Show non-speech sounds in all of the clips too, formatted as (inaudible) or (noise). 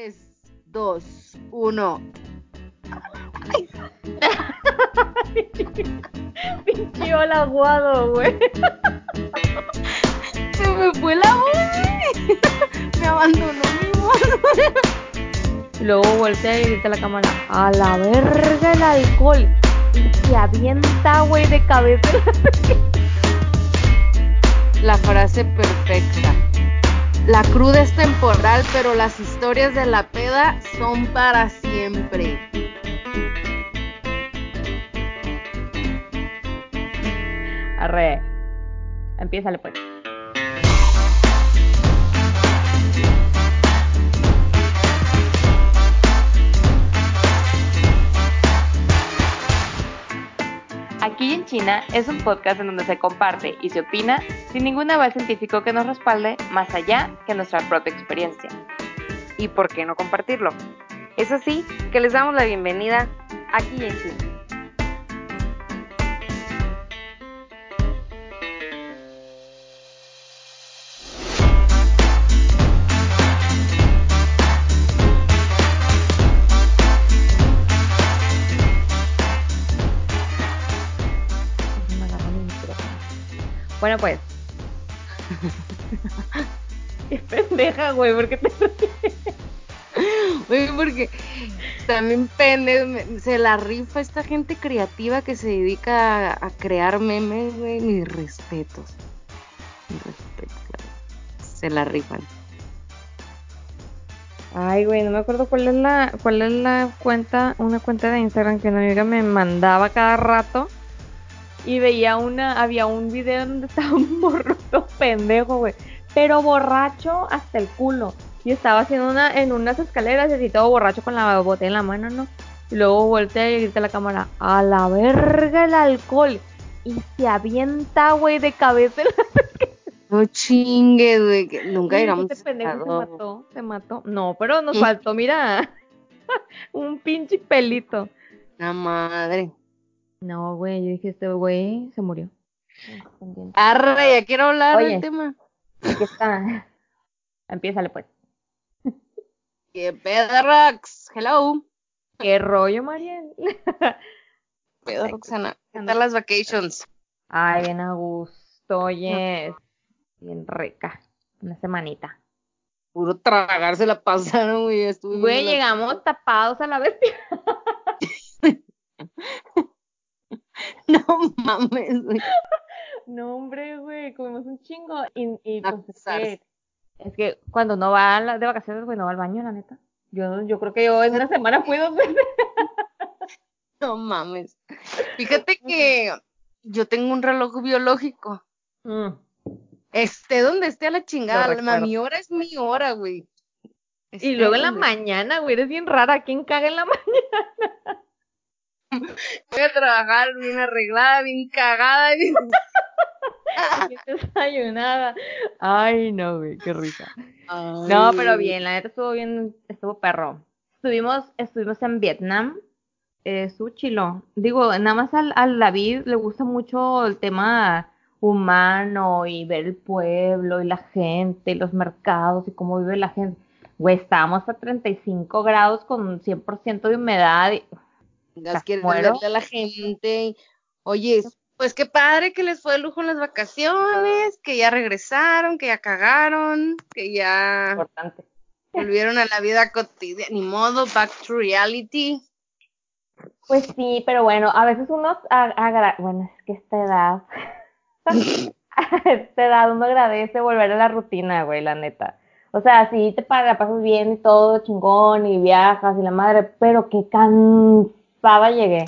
3, 2, 1. Pinche hola aguado, güey. Se me fue la voz. Me abandonó mi voz, Y luego voltea y grita a la cámara, a la verga el alcohol. Y se avienta, güey, de cabeza. La frase perfecta. La cruda es temporal, pero las historias de la peda son para siempre. Arre. Empiézale pues. Aquí en China es un podcast en donde se comparte y se opina sin ningún aval científico que nos respalde más allá que nuestra propia experiencia. ¿Y por qué no compartirlo? Es así que les damos la bienvenida aquí en China. Bueno, pues. (laughs) Qué pendeja, güey, ¿por qué te (laughs) Güey, porque también pende, me- se la rifa esta gente creativa que se dedica a, a crear memes, güey. Mis respetos. Mis respetos, la verdad. Se la rifan. Ay, güey, no me acuerdo cuál es la cuál es la cuenta, una cuenta de Instagram que una amiga me mandaba cada rato y veía una, había un video donde (laughs) estaba un borroso pendejo, güey, pero borracho hasta el culo y estaba haciendo una en unas escaleras y así todo borracho con la botella en la mano, ¿no? Y luego voltea y grita a la cámara, a la verga el alcohol y se avienta, güey, de cabeza. No chingue, güey. que Nunca Sí, llegamos Este pendejo se mató, se mató. No, pero nos ¿Qué? faltó, mira, (laughs) un pinche pelito. La madre. No, güey, yo dije, este güey se murió. Arre, ya quiero hablar Oye. del tema. Aquí está. (laughs) Empiézale, pues. ¿Qué pedo, Rox? Hello. ¿Qué rollo, Mariel? Pedo, Roxana. ¿Qué tal las vacations? Ay, bien a gusto, oye. Bien rica. Una semanita. Puro tragar se la pasaron, güey. Güey, llegamos tapados a la bestia. (laughs) (laughs) No mames, güey. No, hombre, güey, comimos un chingo. Y, y pues es que, es que cuando no va de vacaciones, güey, no va al baño, la neta. Yo, yo creo que yo en una (laughs) semana fui dos veces. No mames. Fíjate que yo tengo un reloj biológico. Mm. Esté donde esté a la chingada. La- mi hora es mi hora, güey. Y luego en la donde- mañana, güey, eres bien rara. ¿Quién caga en la (laughs) mañana? Voy a trabajar bien arreglada, bien cagada. bien- (laughs) Bien desayunada. Ay, no, güey, qué risa. Ay, No, pero bien, la neta estuvo bien, estuvo perro. Estuvimos, estuvimos en Vietnam, eh, estuvo chilo. Digo, nada más al, al David le gusta mucho el tema humano y ver el pueblo y la gente y los mercados y cómo vive la gente. Güey, estábamos a 35 grados con 100% de humedad. y- Gas quiere muero. venderle a la gente. Oye, pues qué padre que les fue de lujo en las vacaciones, que ya regresaron, que ya cagaron, que ya Importante. volvieron a la vida cotidiana. Ni modo, back to reality. Pues sí, pero bueno, a veces uno agra- bueno, es que esta edad, (laughs) (laughs) a esta edad uno agradece volver a la rutina, güey, la neta. O sea, sí te la pasas bien y todo chingón y viajas y la madre, pero qué cansada llegué.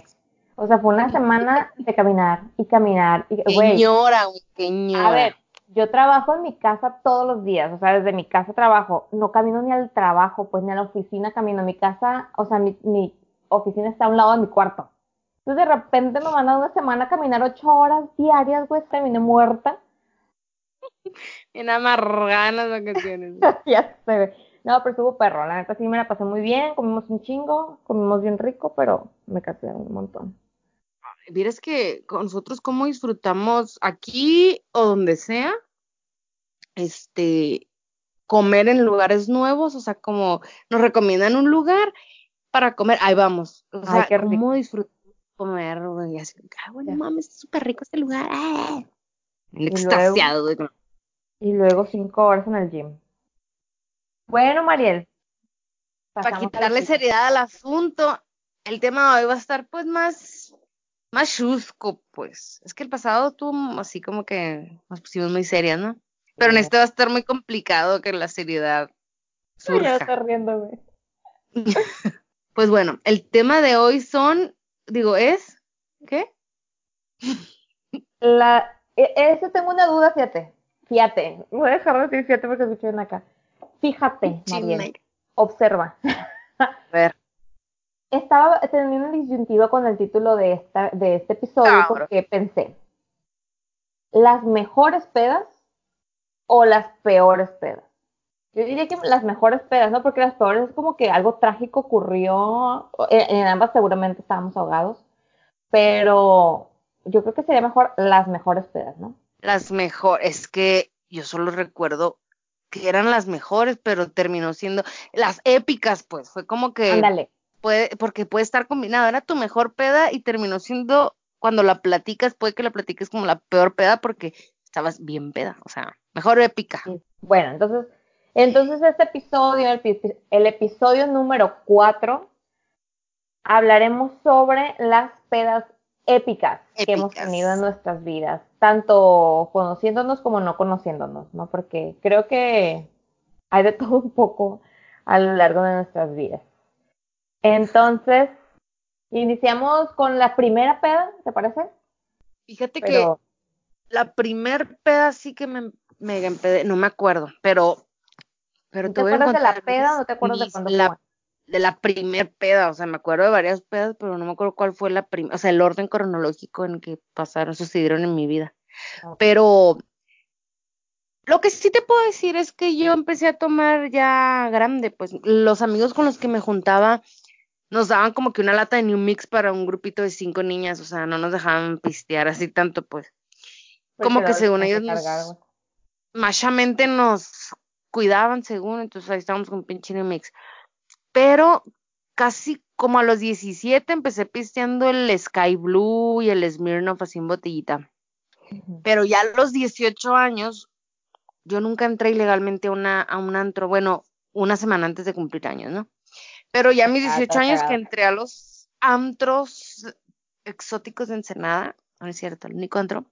O sea, fue una semana de caminar y caminar y, güey, Señora, señora. a ver, yo trabajo en mi casa todos los días, o sea, desde mi casa trabajo, no camino ni al trabajo, pues ni a la oficina camino, mi casa, o sea, mi, mi oficina está a un lado de mi cuarto. Entonces de repente me mandan una semana a caminar ocho horas diarias, güey, terminé muerta. Bien amargadas las vacaciones. (laughs) ya sé, güey. No, pero estuvo perro, la neta sí me la pasé muy bien, comimos un chingo, comimos bien rico, pero me casé un montón. Vieras que nosotros cómo disfrutamos aquí o donde sea, este, comer en lugares nuevos, o sea, como nos recomiendan un lugar para comer, ahí vamos. O sea, qué rico. cómo disfrutar comer, güey, así, ah, bueno, mames, es súper rico este lugar. ah. Extasiado. Y luego cinco horas en el gym. Bueno, Mariel. Para quitarle seriedad al asunto, el tema de hoy va a estar pues más, más chusco, pues. Es que el pasado tuvo así como que nos pusimos muy serias, ¿no? Pero en este va a estar muy complicado que la seriedad ya surja. riendo, güey. (laughs) Pues bueno, el tema de hoy son, digo, es, ¿qué? La, e- ese tengo una duda, fíjate. Fíjate. Voy a dejar de decir fíjate porque escuché bien acá. Fíjate. Chisme. Observa. A ver, Estaba teniendo una disyuntiva con el título de, esta, de este episodio porque pensé, ¿las mejores pedas o las peores pedas? Yo diría que las mejores pedas, ¿no? Porque las peores es como que algo trágico ocurrió, en, en ambas seguramente estábamos ahogados, pero yo creo que sería mejor las mejores pedas, ¿no? las mejores, es que yo solo recuerdo que eran las mejores, pero terminó siendo las épicas, pues, fue como que Ándale. Puede, porque puede estar combinado, era tu mejor peda y terminó siendo, cuando la platicas, puede que la platiques como la peor peda porque estabas bien peda, o sea, mejor épica. Bueno, entonces, entonces este episodio, el, pi- el episodio número 4, hablaremos sobre las pedas épicas, que hemos Épicas. tenido en nuestras vidas, tanto conociéndonos como no conociéndonos, ¿no? Porque creo que hay de (laughs) todo un poco a lo largo de nuestras vidas. Entonces, iniciamos con la primera peda, ¿te parece? Fíjate Pero, que la primer peda sí que me, me empedé, no me acuerdo, pero, pero ¿tú te te voy a acuerdas de la peda o no te acuerdas de cuándo la fue? de la primer peda, o sea, me acuerdo de varias pedas, pero no me acuerdo cuál fue la primera, o sea, el orden cronológico en que pasaron, sucedieron en mi vida. Pero lo que sí te puedo decir es que yo empecé a tomar ya grande, pues los amigos con los que me juntaba nos daban como que una lata de New Mix para un grupito de cinco niñas, o sea, no nos dejaban pistear así tanto, pues. Porque como que según ellos nos- machamente nos cuidaban según, entonces ahí estábamos con pinche New Mix. Pero casi como a los 17 empecé pisteando el Sky Blue y el Smirnoff así en botellita. Pero ya a los 18 años, yo nunca entré ilegalmente a, una, a un antro, bueno, una semana antes de cumplir años, ¿no? Pero ya a mis Ah, 18 estás años que entré a los antros exóticos de Ensenada, no es cierto, el único antro,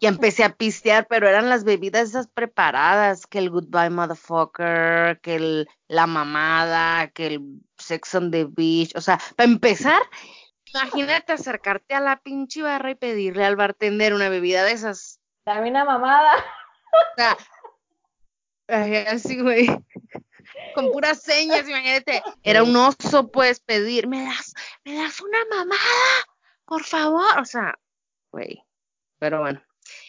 y empecé a pistear, pero eran las bebidas esas preparadas, que el Goodbye Motherfucker, que el, la mamada, que el Sex on the Beach, o sea, para empezar, imagínate acercarte a la pinche barra y pedirle al bartender una bebida de esas. Dame una mamada. O sea, así, güey. Con puras señas, imagínate. Era un oso, pues, pedir, me das, me das una mamada, por favor. O sea, güey. Pero bueno,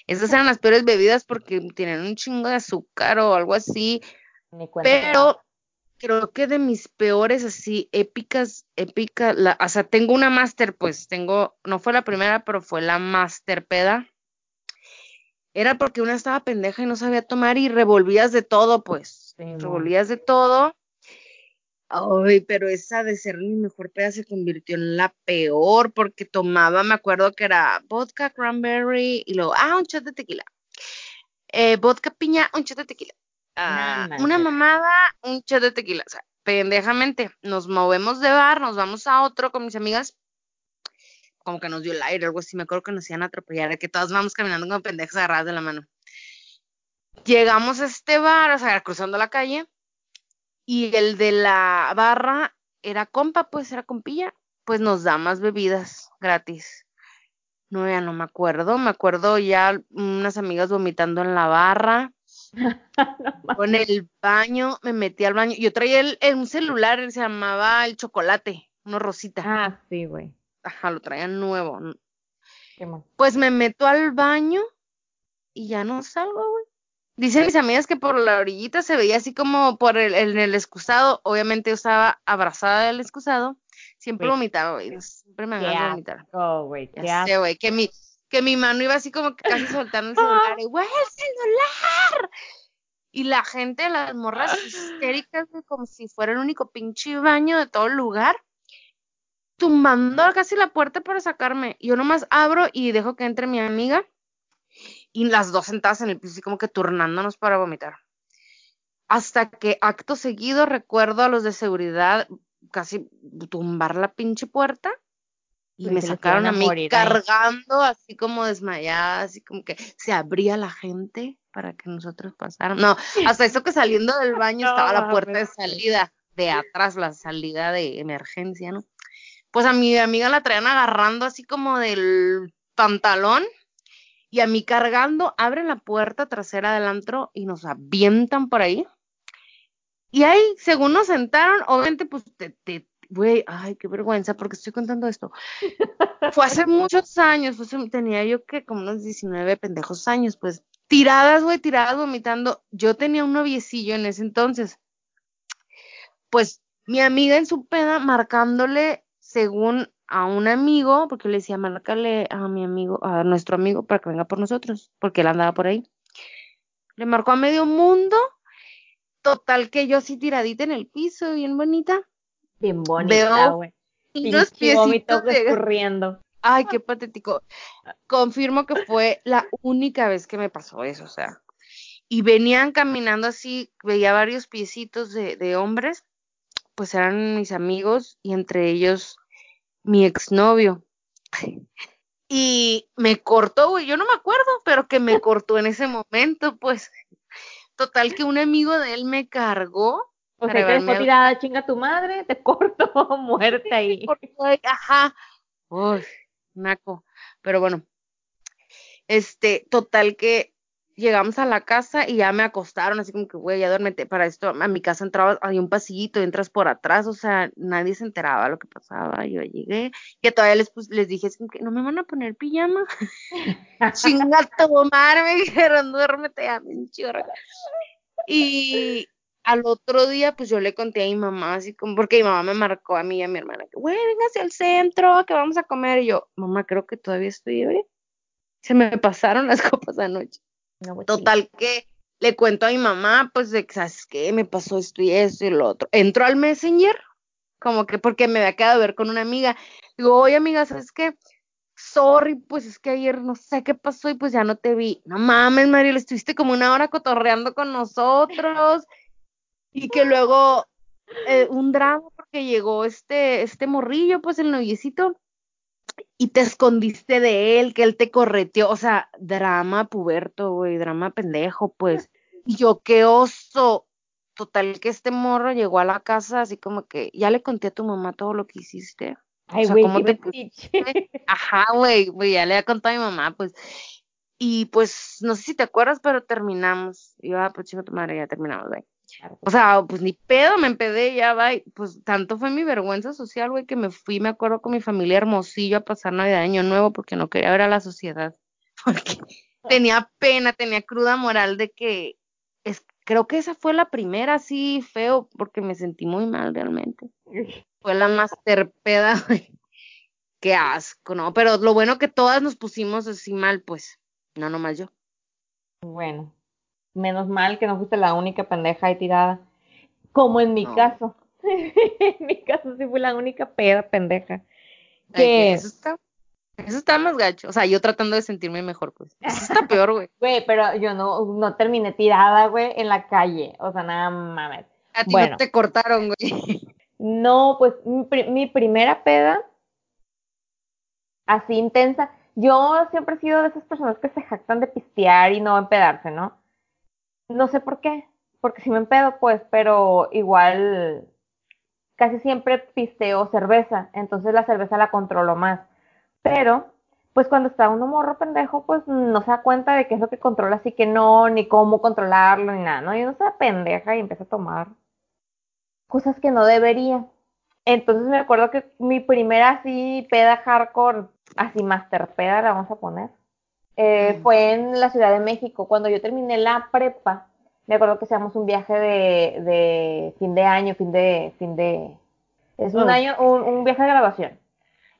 esas eran las peores bebidas porque tienen un chingo de azúcar o algo así. Pero creo que de mis peores, así, épicas, épicas, la, o sea, tengo una master, pues, tengo, no fue la primera, pero fue la master peda. Era porque una estaba pendeja y no sabía tomar y revolvías de todo, pues. Sí, revolvías de todo. Ay, pero esa de ser mi mejor peda se convirtió en la peor porque tomaba, me acuerdo que era vodka, cranberry y luego, ah, un shot de tequila. Eh, vodka piña, un shot de tequila. Ah, No una mamada, un shot de tequila. O sea, pendejamente, nos movemos de bar, nos vamos a otro con mis amigas. Como que nos dio el aire, algo así. Me acuerdo que nos iban a atropellar, de que todas vamos caminando como pendejas agarradas de la mano. Llegamos a este bar, o sea, cruzando la calle, y el de la barra era compa, pues era compilla, pues nos da más bebidas gratis. No, ya no me acuerdo, me acuerdo ya unas amigas vomitando en la barra, (laughs) en el baño, me metí al baño, yo traía el, el- un celular, se llamaba el chocolate, uno rosita, Ah, sí, güey. ajá, lo traía nuevo. Qué. Pues me meto al baño y ya no salgo, güey. Dicen mis amigas que por la orillita se veía así como por el, en el excusado. Obviamente yo estaba abrazada del excusado. Siempre vomitaba, güey. Siempre me ganas de vomitar. asco, güey. Qué Ya sé, asco. güey. Que mi, que mi mano iba así como que casi (laughs) soltando el celular. Y, güey, el celular. Y la gente, las morras (laughs) histéricas, como si fuera el único pinche baño de todo el lugar, tumbando casi la puerta para sacarme. Yo nomás abro y dejo que entre mi amiga y las dos sentadas en el piso, así como que turnándonos para vomitar. Hasta que acto seguido recuerdo a los de seguridad casi tumbar la pinche puerta y Pues me sacaron a mí morir ahí. cargando, así como desmayada, así como que se abría la gente para que nosotros pasáramos. No, hasta eso que saliendo del baño (laughs) No estaba la puerta de salida, de atrás, la salida de emergencia, ¿no? Pues a mi amiga la traían agarrando así como del pantalón y a mí cargando, abren la puerta trasera del antro y nos avientan por ahí. Y ahí, según nos sentaron, obviamente, pues, te, te, güey, ay, qué vergüenza, porque estoy contando esto. (laughs) Fue hace muchos años, fue hace- tenía yo que como unos 19 pendejos años, pues, tiradas, güey, tiradas vomitando. Yo tenía un noviecillo en ese entonces. Pues, mi amiga en su peda marcándole, según a un amigo, porque le decía, márcale a mi amigo, a nuestro amigo, para que venga por nosotros, porque él andaba por ahí. Le marcó a medio mundo, total que yo así tiradita en el piso, bien bonita. Bien bonita, güey. Unos piecitos escurriendo. Ay, qué patético. Confirmo que fue la única vez que me pasó eso, o sea. Y venían caminando así, veía varios piecitos de, de hombres, pues eran mis amigos y entre ellos mi exnovio. Y me cortó, güey, yo no me acuerdo, pero que me cortó en ese momento, pues. Total que un amigo de él me cargó. O sea, te dejó tirada, chinga tu madre, te (laughs) corto, muerte ahí. (laughs) ajá. Uy, naco. Pero bueno. Este, total que llegamos a la casa y ya me acostaron, así como que, güey, ya duérmete. Para esto, a mi casa entraba, hay un pasillito, entras por atrás, o sea, nadie se enteraba lo que pasaba. Yo llegué, que todavía les, les dije, como que no me van a poner pijama. (laughs) Chinga tu madre, (laughs) me dijeron, duérmete ya, chorra. Y al otro día, pues yo le conté a mi mamá, así como, porque mi mamá me marcó a mí y a mi hermana, que, güey, hacia el centro, que vamos a comer. Y yo, mamá, creo que todavía estoy ebria. Se me pasaron las (laughs) copas anoche. Pues, Total que le cuento a mi mamá, pues, de ¿sabes qué? Me pasó esto y esto y lo otro. Entró al Messenger, como que porque me había quedado a ver con una amiga. Digo, oye, amiga, ¿sabes qué? Sorry, pues es que ayer no sé qué pasó y pues ya no te vi. No mames, Mariel, estuviste como una hora cotorreando con nosotros. Y que luego eh, un drama porque llegó este, este morrillo, pues el noviecito, y te escondiste de él, que él te correteó, o sea, drama puberto, güey, drama pendejo, pues. Y yo, qué oso. Total que este morro llegó a la casa así como que, ya le conté a tu mamá todo lo que hiciste. Ay, o sea, güey, ¿cómo qué te. Ajá, güey, ya le había contado a mi mamá, pues. Y pues, no sé si te acuerdas, pero terminamos. Y yo, ah, pues chinga tu madre, ya terminamos, güey. O sea, pues ni pedo, me empedé, ya va. Pues tanto fue mi vergüenza social, güey, que me fui, me acuerdo, con mi familia hermosillo a pasar Navidad Año Nuevo porque no quería ver a la sociedad. (laughs) Porque tenía pena, tenía cruda moral de que es, creo que esa fue la primera así feo, porque me sentí muy mal realmente. (laughs) Fue la más terpeda, (laughs) güey. Qué asco, ¿no? Pero lo bueno que todas nos pusimos así mal, pues. No nomás yo. Bueno, menos mal que no fuiste la única pendeja ahí tirada. Como en mi No. caso. (laughs) en mi caso sí fui la única peda pendeja. Que Eso está, eso está más gacho. O sea, yo tratando de sentirme mejor, pues. Eso está peor, güey. (laughs) güey, pero yo no, no terminé tirada, güey, en la calle. O sea, nada mames. A ti Bueno. no te cortaron, güey. No, pues mi, mi primera peda, así intensa. Yo siempre he sido de esas personas que se jactan de pistear y no empedarse, ¿no? No sé por qué, porque si me empedo, pues, pero igual casi siempre pisteo cerveza, entonces la cerveza la controlo más. Pero, pues cuando está uno morro pendejo, pues no se da cuenta de qué es lo que controla, así que no, ni cómo controlarlo, ni nada, ¿no? Y uno se pendeja y empieza a tomar cosas que no debería. Entonces me acuerdo que mi primera así peda hardcore, así master peda la vamos a poner, eh, Mm. fue en la Ciudad de México. Cuando yo terminé la prepa, me acuerdo que hacíamos un viaje de, de fin de año, fin de, fin de, es un Oh. año, un, un viaje de graduación.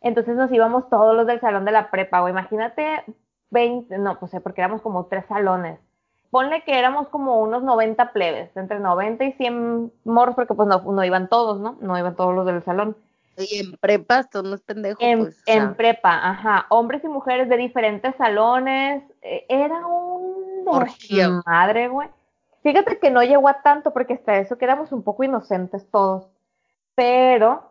Entonces nos íbamos todos los del salón de la prepa, o imagínate 20, no, pues porque éramos como tres salones. ponle que éramos como unos 90 plebes, entre 90 y 100 morros, porque pues no, no iban todos, ¿no? No iban todos los del salón. Y en prepa, son unos pendejos. En, pues, o en sea, prepa, ajá. Hombres y mujeres de diferentes salones. eh, Era un Orgía. madre, güey. Fíjate que no llegó a tanto porque hasta eso quedamos un poco inocentes todos. Pero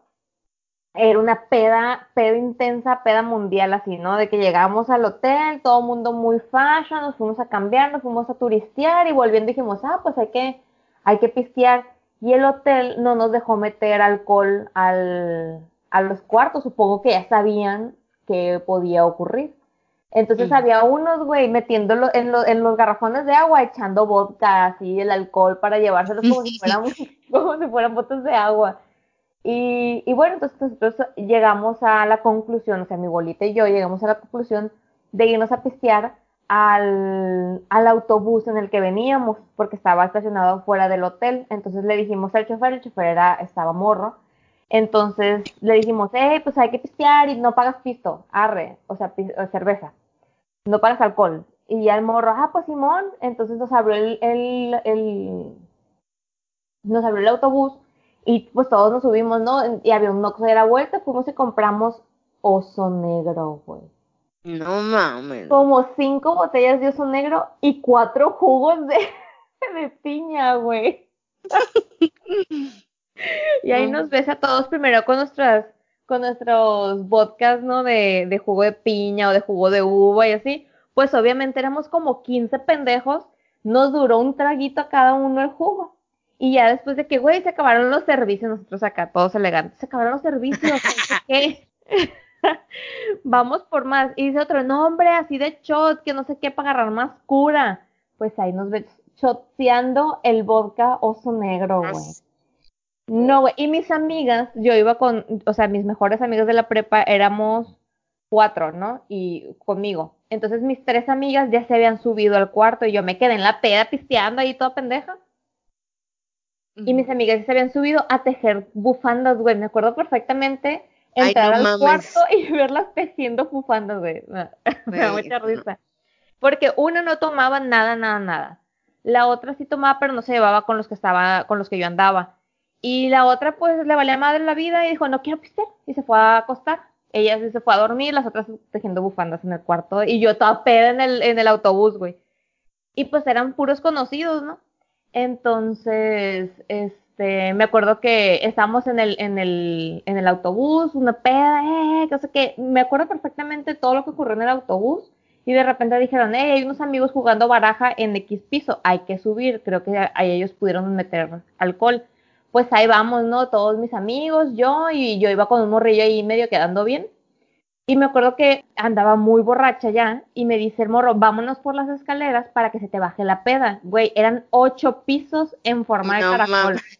era una peda, peda intensa, peda mundial así, ¿no? De que llegamos al hotel, todo el mundo muy fashion, nos fuimos a cambiar, nos fuimos a turistear y volviendo dijimos, ah, pues hay que, hay que pistear. Y el hotel no nos dejó meter alcohol al, a los cuartos, supongo que ya sabían que podía ocurrir. Entonces había unos, güey, metiéndolo en, lo- en los garrafones de agua, echando vodka, así, el alcohol para llevárselos como si fueran, (laughs) (laughs) como si fueran botes de agua. Y, y bueno, entonces nosotros llegamos a la conclusión, o sea, mi bolita y yo llegamos a la conclusión de irnos a pistear al, al autobús en el que veníamos, porque estaba estacionado fuera del hotel. Entonces le dijimos al chofer, el chofer era, estaba morro. Entonces le dijimos, hey, pues hay que pistear y no pagas pisto, arre, o sea, cerveza, no pagas alcohol. Y ya el morro, ah, pues Simón, entonces nos abrió el, el, nos abrió el autobús y pues todos nos subimos, ¿no? Y había un Oxxo de la vuelta, fuimos y compramos oso negro, güey. No mames. Como cinco botellas de oso negro y cuatro jugos de, (laughs) de piña, güey. y ahí nos ves a todos primero con nuestras, con nuestros vodkas, ¿no? De, de jugo de piña o de jugo de uva y así. Pues obviamente éramos como 15 pendejos. Nos duró un traguito a cada uno el jugo. Y ya después de que, güey, se acabaron los servicios, nosotros acá, todos elegantes, se acabaron los servicios, (laughs) ¿qué? (laughs) Vamos por más. Y dice otro, no, hombre, así de shot, que no sé qué, para agarrar más cura. Pues ahí nos ves shoteando el vodka oso negro, güey. No, güey. Y mis amigas, yo iba con, o sea, mis mejores amigas de la prepa éramos cuatro, ¿no? Y conmigo. Entonces mis tres amigas ya se habían subido al cuarto y yo me quedé en la peda pisteando ahí toda pendeja. Y mis amigas ya se habían subido a tejer bufandas, güey. Me acuerdo perfectamente Ay, entrar no al mames. cuarto (laughs) y verlas tejiendo bufandas, güey. Me, (laughs) me da mucha risa. Porque una no tomaba nada, nada, nada. La otra sí tomaba, pero no se llevaba con los que estaba, con los que yo andaba. Y la otra, pues, le valía madre la vida y dijo, no quiero pistear. Y se fue a acostar. Ella sí se fue a dormir, las otras tejiendo bufandas en el cuarto. Y yo toda peda en el, en el autobús, güey. Y pues eran puros conocidos, ¿no? Entonces, este, me acuerdo que estábamos en el, en el, en el autobús, una peda, eh, que sé qué. Me acuerdo perfectamente todo lo que ocurrió en el autobús. Y de repente dijeron, hey, hay unos amigos jugando baraja en X piso, hay que subir. Creo que ahí ellos pudieron meter alcohol. Pues ahí vamos, ¿no? Todos mis amigos, yo, y yo iba con un morrillo ahí medio quedando bien. Y me acuerdo que andaba muy borracha ya y me dice el morro, vámonos por las escaleras para que se te baje la peda. Güey, eran ocho pisos en forma de caracol. mames.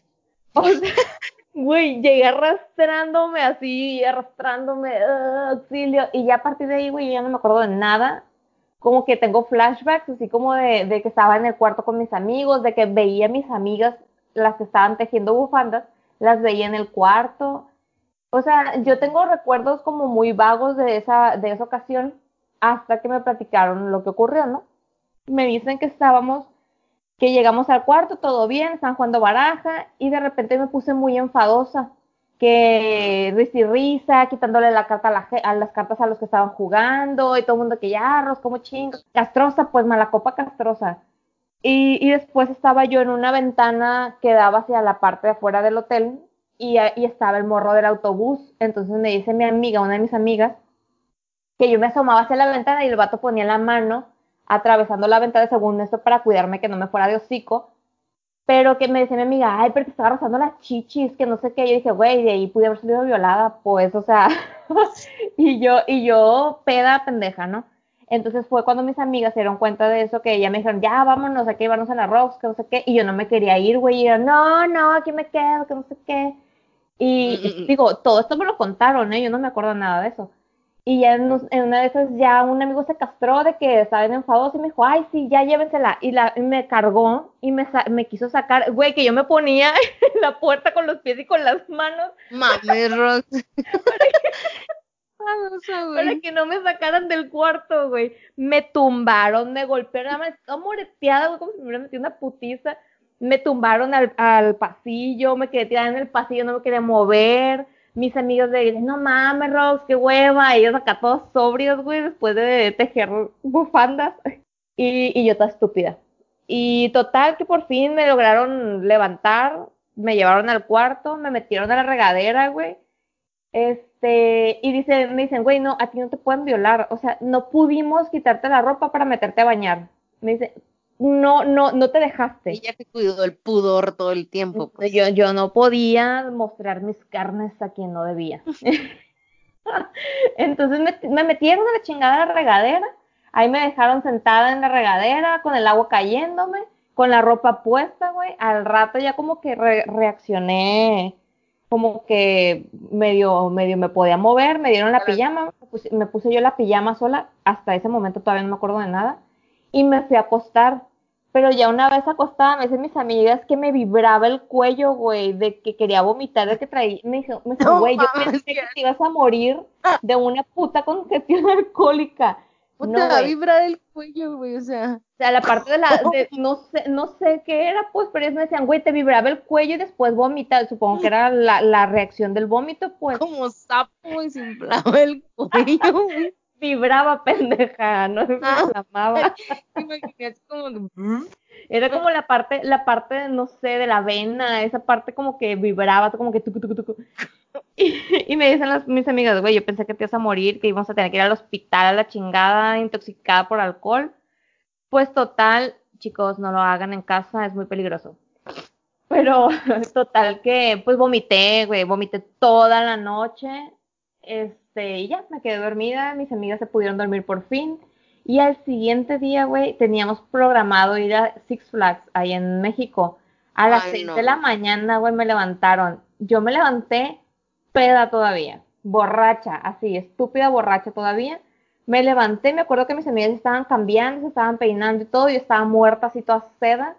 O sea, (laughs) güey, llegué arrastrándome así, arrastrándome, ¡ah, auxilio. Y ya a partir de ahí, güey, ya no me acuerdo de nada. Como que tengo flashbacks, así como de, de que estaba en el cuarto con mis amigos, de que veía a mis amigas, las que estaban tejiendo bufandas, las veía en el cuarto. O sea, yo tengo recuerdos como muy vagos de esa, de esa ocasión hasta que me platicaron lo que ocurrió, ¿no? Me dicen que estábamos, que llegamos al cuarto, todo bien, estaban jugando baraja y de repente me puse muy enfadosa, que risa y risa, quitándole la carta a, las cartas a los que estaban jugando y todo el mundo que ya, arroz, como chingo. Castrosa, pues mala copa castrosa. Y, y después estaba yo en una ventana que daba hacia la parte de afuera del hotel y, y estaba el morro del autobús. Entonces me dice mi amiga, una de mis amigas, que yo me asomaba hacia la ventana y el vato ponía la mano atravesando la ventana según esto para cuidarme que no me fuera de hocico. Pero que me decía mi amiga, ay, pero te estaba rozando las chichis, que no sé qué. Yo dije, güey, de ahí pude haber salido violada, pues, o sea. (laughs) y yo, y yo, peda pendeja, ¿no? Entonces fue cuando mis amigas se dieron cuenta de eso, que ya me dijeron, ya vámonos, aquí vamos a la Rocks, que no sé qué. Y yo no me quería ir, güey. Y yo, no, no, aquí me quedo, que no sé qué. Y Mm, mm, mm. digo, todo esto me lo contaron, ¿eh? Yo no me acuerdo nada de eso. Y ya en, una de esas ya un amigo se castró de que estaban enfadosos y me dijo, ay, sí, ya llévensela. Y, la, y me cargó y me, me quiso sacar, güey, que yo me ponía (laughs) en la puerta con los pies y con las manos Mames, (laughs) Rox. Para que no me sacaran del cuarto, güey. Me tumbaron, me golpearon, nada más estaba moreteada, güey, como si me hubiera metido una putiza. Me tumbaron al, al pasillo, me quedé tirada en el pasillo, no me quería mover. Mis amigos le dicen, no mames, Rox, qué hueva. Ellos acá todos sobrios, güey, después de tejer bufandas. Y, y yo toda estúpida. Y total que por fin me lograron levantar, me llevaron al cuarto, me metieron a la regadera, güey. Este, y me dicen, güey, no, a ti no te pueden violar. O sea, no pudimos quitarte la ropa para meterte a bañar. Me dice, no, no, no te dejaste. Ella que cuidó el pudor todo el tiempo. Pues. Yo, yo no podía mostrar mis carnes a quien no debía. (laughs) Entonces me, me metieron a la chingada de la regadera. Ahí me dejaron sentada en la regadera con el agua cayéndome, con la ropa puesta, güey. Al rato ya como que re reaccioné, como que medio, medio me podía mover, me dieron la pijama, me puse, me puse yo la pijama sola. Hasta ese momento todavía no me acuerdo de nada. Y me fui a acostar. Pero ya una vez acostada, me dicen mis amigas que me vibraba el cuello, güey, de que quería vomitar, de que traía. Me dijo, me dijo, No güey, yo pensé que te ibas a morir de una puta congestión (laughs) alcohólica. Puta, No, va a güey. vibrar el cuello, güey, o sea. O sea, la parte de la, (laughs) de- no sé, no sé qué era, pues, pero ellos me decían, güey, te vibraba el cuello y después vomita. Supongo que era la, la reacción del vómito, pues, Como sapo y se inflaba el cuello, güey. Vibraba, (laughs) pendeja, no se Ah. inflamaba. (laughs) Como que, Era como la parte, la parte, no sé, de la vena, esa parte como que vibraba, como que tucu, tucu, tucu. (laughs) Y, y me dicen las, mis amigas, güey, yo pensé que te ibas a morir, que íbamos a tener que ir al hospital a la chingada, intoxicada por alcohol. Pues total, chicos, no lo hagan en casa, es muy peligroso. Pero total que, pues vomité, güey, vomité toda la noche. Este, y ya, me quedé dormida, mis amigas se pudieron dormir por fin. Y al siguiente día, güey, teníamos programado ir a Six Flags ahí en México. A las Ay, 6 no. de la mañana, güey, me levantaron. Yo me levanté peda todavía, borracha, así, estúpida borracha todavía. Me levanté, me acuerdo que mis amigas estaban cambiando, se estaban peinando y todo, yo estaba muerta así toda seda.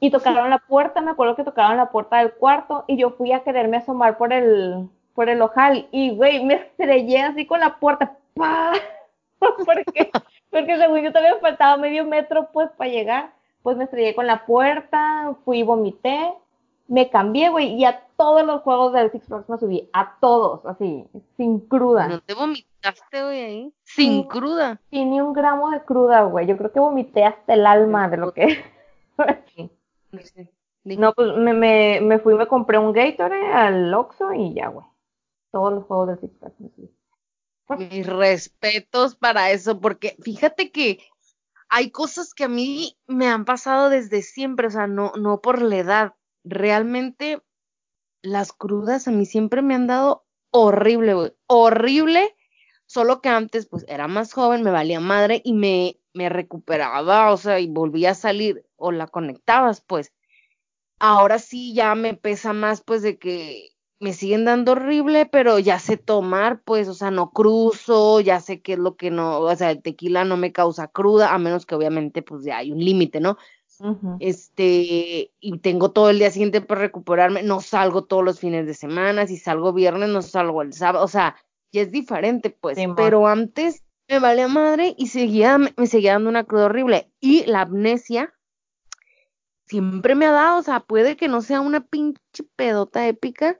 Y tocaron la puerta, me acuerdo que tocaron la puerta del cuarto y yo fui a quererme asomar por el, por el ojal y, güey, me estrellé así con la puerta. ¡Pah! (laughs) porque, porque según yo todavía faltaba medio metro pues para llegar. Pues me estrellé con la puerta, fui vomité, me cambié, güey, y a todos los juegos del Six Flags me subí, a todos, así, sin cruda. ¿No te vomitaste, güey, ahí? Sin Sí. cruda. Sin ni un gramo de cruda, güey. Yo creo que vomité hasta el alma de lo que. (laughs) No, pues me, me, me fui, me compré un Gatorade al Oxxo y ya, güey. Todos los juegos del Six. Mis respetos para eso, porque fíjate que hay cosas que a mí me han pasado desde siempre, o sea, no, no por la edad. Realmente las crudas a mí siempre me han dado horrible, güey. Horrible. Solo que antes, pues, era más joven, me valía madre y me, me recuperaba, o sea, y volvía a salir o la conectabas, pues. Ahora sí ya me pesa más, pues, de que me siguen dando horrible, pero ya sé tomar, pues, o sea, no cruzo, ya sé qué es lo que no, o sea, el tequila no me causa cruda, a menos que obviamente, pues, ya hay un límite, ¿no? Este, y tengo todo el día siguiente para recuperarme, no salgo todos los fines de semana, si salgo viernes, no salgo el sábado, o sea, ya es diferente, pues, pero antes me valía madre y seguía, me seguía dando una cruda horrible, y la amnesia siempre me ha dado, o sea, puede que no sea una pinche pedota épica,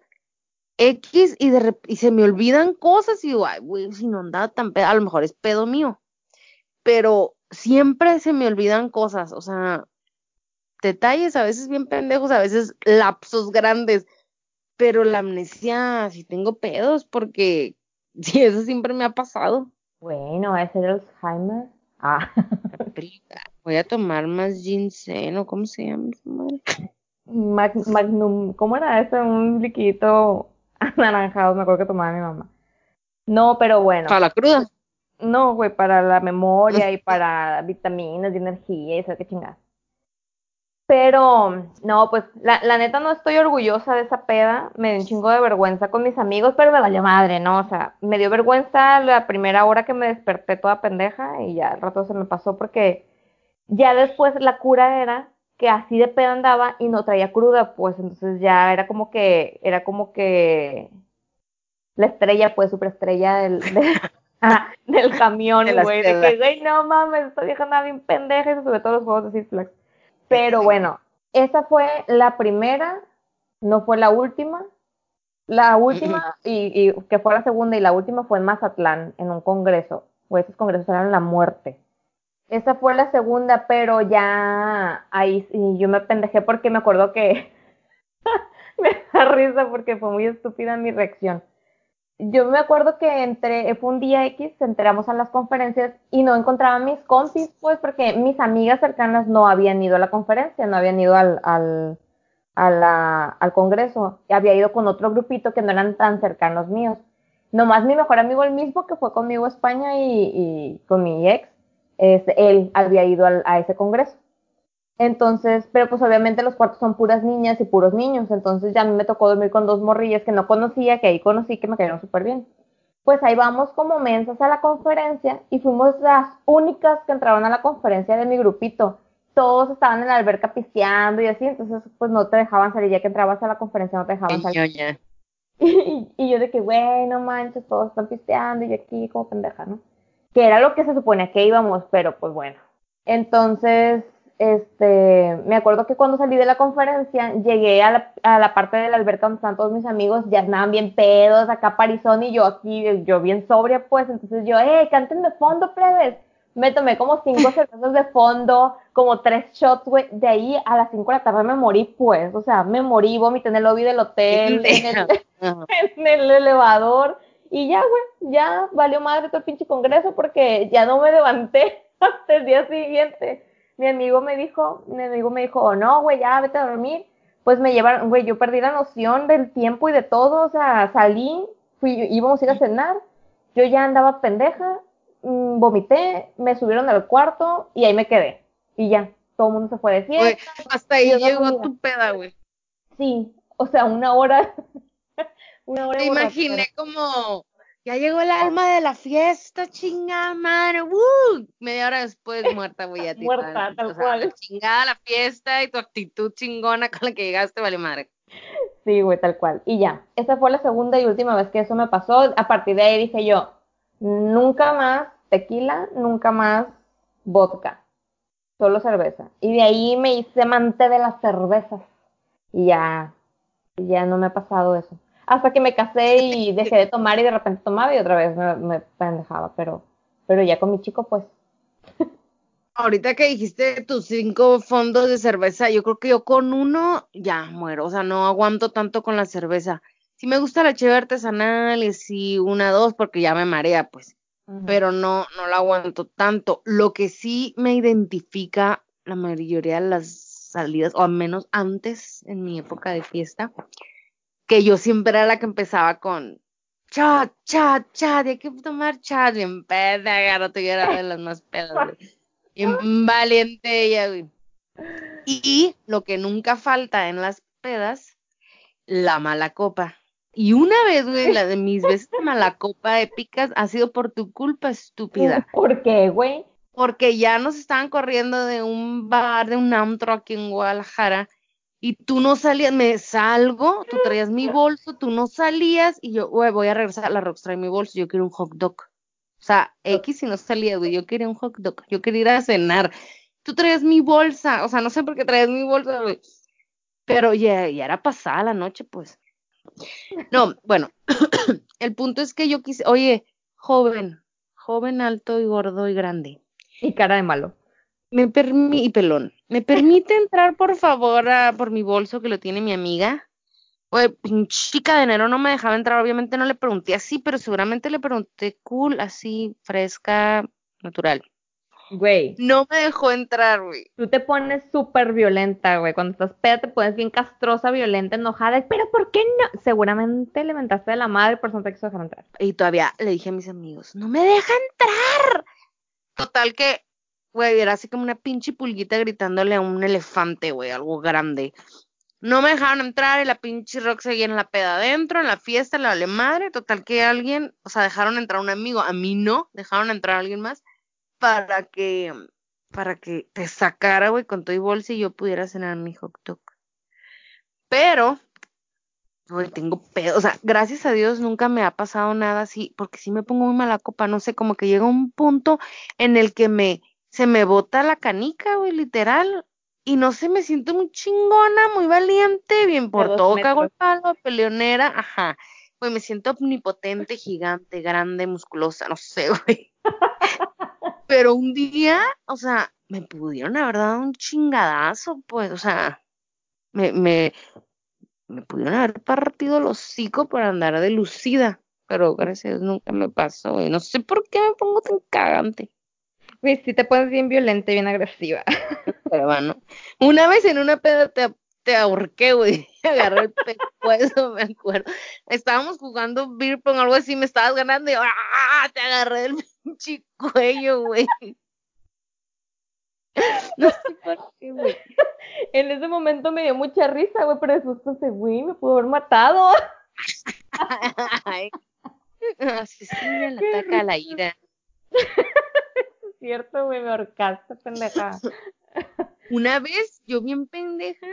X, y, de y se me olvidan cosas, y digo, ay, güey, si no andaba tan pedo, a lo mejor es pedo mío, pero siempre se me olvidan cosas, o sea, detalles a veces bien pendejos, a veces lapsos grandes, pero la amnesia, si tengo pedos, porque (laughs) sí, eso siempre me ha pasado. Bueno, ese era Alzheimer. Ah. Voy a tomar más ginseng, ¿o cómo se llama esa madre? (laughs) Mag- Magnum, ¿cómo era ese? Un liquidito (laughs) anaranjado, me acuerdo que tomaba mi mamá. No, pero bueno. Para la cruda. No, güey, para la memoria y (laughs) para vitaminas y energía y sabe qué chingada. Pero, no, pues, la, la neta no estoy orgullosa de esa peda. Me dio un chingo de vergüenza con mis amigos, pero me valió madre, ¿no? O sea, me dio vergüenza la primera hora que me desperté toda pendeja y ya al rato se me pasó porque ya después la cura era que así de peda andaba y no traía cruda, pues entonces ya era como que, era como que la estrella, pues, superestrella del, de, (laughs) ah, del camión, De güey. De que, pedas. güey, no mames, esta vieja nada bien pendeja a todos los juegos de Six Flags. Pero bueno, esa fue la primera, no fue la última. La última, y, y que fue la segunda y la última fue en Mazatlán, en un congreso. O esos congresos eran la muerte. Esa fue la segunda, pero ya ahí sí, yo me pendejé porque me acuerdo que (laughs) me da risa porque fue muy estúpida mi reacción. Yo me acuerdo que entre, fue un día X, entramos a las conferencias y no encontraba a mis compis, pues porque mis amigas cercanas no habían ido a la conferencia, no habían ido al, al, al congreso, y había ido con otro grupito que no eran tan cercanos míos. Nomás mi mejor amigo, el mismo que fue conmigo a España y, y con mi ex, este, él había ido al- a ese congreso. Entonces, pero pues obviamente los cuartos son puras niñas y puros niños, entonces ya a mí me tocó dormir con dos morrillas que no conocía, que ahí conocí, que me cayeron súper bien. Pues ahí vamos como mensas a la conferencia y fuimos las únicas que entraron a la conferencia de mi grupito. Todos estaban en la alberca pisteando y así, entonces pues no te dejaban salir, ya que entrabas a la conferencia no te dejaban salir. (laughs) Y, y yo de que, güey, no manches, todos están pisteando y yo aquí como pendeja, ¿no? Que era lo que se suponía que íbamos, pero pues bueno. Entonces, este, me acuerdo que cuando salí de la conferencia, llegué a la, a la parte de la alberca donde están todos mis amigos, ya estaban bien pedos, acá parizón y yo aquí, yo bien sobria, pues, entonces yo, eh, cántenme fondo, plebes. Me tomé como cinco (laughs) cervezas de fondo, como tres shots, güey. De ahí a las cinco de la tarde me morí, pues. O sea, me morí, vomité en el lobby del hotel, en el, Ajá. (laughs) en el elevador. Y ya, güey, ya valió madre todo el pinche congreso porque ya no me levanté (laughs) hasta el día siguiente. Mi amigo me dijo, mi amigo me dijo, oh, no, güey, ya vete a dormir. Pues me llevaron, güey, yo perdí la noción del tiempo y de todo. O sea, salí, fui, íbamos a ir a cenar. Yo ya andaba pendeja, mm, vomité, me subieron al cuarto y ahí me quedé. Y ya, todo el mundo se fue de fiesta. hasta ahí no llegó tu peda, güey. Sí, o sea, una hora. Una hora de imaginé como, ya llegó el alma de la fiesta, chingada madre, ¡woo! Media hora después muerta, güey, a (laughs) ti. Muerta, tal o sea, cual. chingada la fiesta y tu actitud chingona con la que llegaste, vale madre. Sí, güey, tal cual. Y ya, esa fue la segunda y última vez que eso me pasó. A partir de ahí dije yo, nunca más tequila, nunca más vodka, solo cerveza. Y de ahí me hice amante de las cervezas. Y ya, y ya no me ha pasado eso. Hasta que me casé y dejé de tomar y de repente tomaba y otra vez me, me pendejaba, pero, pero ya con mi chico, pues. (laughs) Ahorita que dijiste tus cinco fondos de cerveza, yo creo que yo con uno ya muero, o sea, no aguanto tanto con la cerveza. Sí me gusta la cheve artesanal y sí una, dos, porque ya me marea, pues. pero no, no la aguanto tanto. Lo que sí me identifica la mayoría de las salidas, o al menos antes en mi época de fiesta, que yo siempre era la que empezaba con chat, chat, chat, y hay que tomar chat, bien peda, garoto, yo era de las más pedas, güey. Bien valiente ella, güey. Y lo que nunca falta en las pedas, la mala copa. Y una vez, güey, la de mis veces de mala copa épicas ha sido por tu culpa, estúpida. (laughs) ¿Por qué, güey? Porque ya nos estaban corriendo de un bar, de un antro aquí en Guadalajara, y tú no salías, me salgo, tú traías mi bolso, tú no salías, y yo, güey, voy a regresar a la Rox, trae mi bolso, yo quiero un hot dog. O sea, X y no salía, güey, yo quería un hot dog, yo quería ir a cenar. Tú traías mi bolsa, o sea, no sé por qué traías mi bolsa, güey. Pero ya, ya era pasada la noche, pues. No, bueno, (coughs) el punto es que yo quise, oye, joven, joven, alto y gordo y grande, Y cara de malo. Me permite, y pelón, ¿me permite entrar por favor a, por mi bolso que lo tiene mi amiga? Güey, pinche cadenero no me dejaba entrar, obviamente no le pregunté así, pero seguramente le pregunté cool, así, fresca, natural. Güey, No me dejó entrar, güey. tú te pones súper violenta, güey. Cuando estás peda te pones bien castrosa, violenta, enojada. Pero ¿por qué no? Seguramente le mentaste de la madre por eso no te quiso dejar entrar. Y todavía le dije a mis amigos, no me deja entrar. Total que, güey, era así como una pinche pulguita gritándole a un elefante, güey, algo grande. No me dejaron entrar y la pinche rock seguía en la peda adentro, en la fiesta, la vale madre. Total que alguien, o sea, dejaron entrar a un amigo, a mí no, dejaron entrar a alguien más para que, para que te sacara, güey, con todo y bolsa y yo pudiera cenar mi hot dog. Pero, güey, tengo pedo. O sea, gracias a Dios nunca me ha pasado nada así, porque sí me pongo muy mala copa, no sé, como que llega un punto en el que me, se me bota la canica, güey, literal. Y no sé, me siento muy chingona, muy valiente, bien por todo, cago el palo, peleonera, ajá. Pues me siento omnipotente, gigante, grande, musculosa, no sé, (laughs) güey. Pero un día, o sea, me pudieron haber dado un chingadazo, pues, o sea, me, me, me pudieron haber partido el hocico por andar de lucida. Pero gracias nunca me pasó, güey. No sé por qué me pongo tan cagante. Güey, sí te pones bien violenta y bien agresiva. (laughs) Pero bueno, una vez en una peda te, te ahorqué, güey. (laughs) Agarré el pescuezo, (laughs) me acuerdo. Estábamos jugando beer pong o algo así, me estabas ganando y yo, ¡ah! Te agarré el pinche cuello, güey. No sé por qué, güey. En ese momento me dio mucha risa, güey, pero después pensé, güey, me pudo haber matado. Ay. Me la ataca la ira. Cierto, güey, me ahorcaste, pendeja. (laughs) Una vez, yo bien pendeja,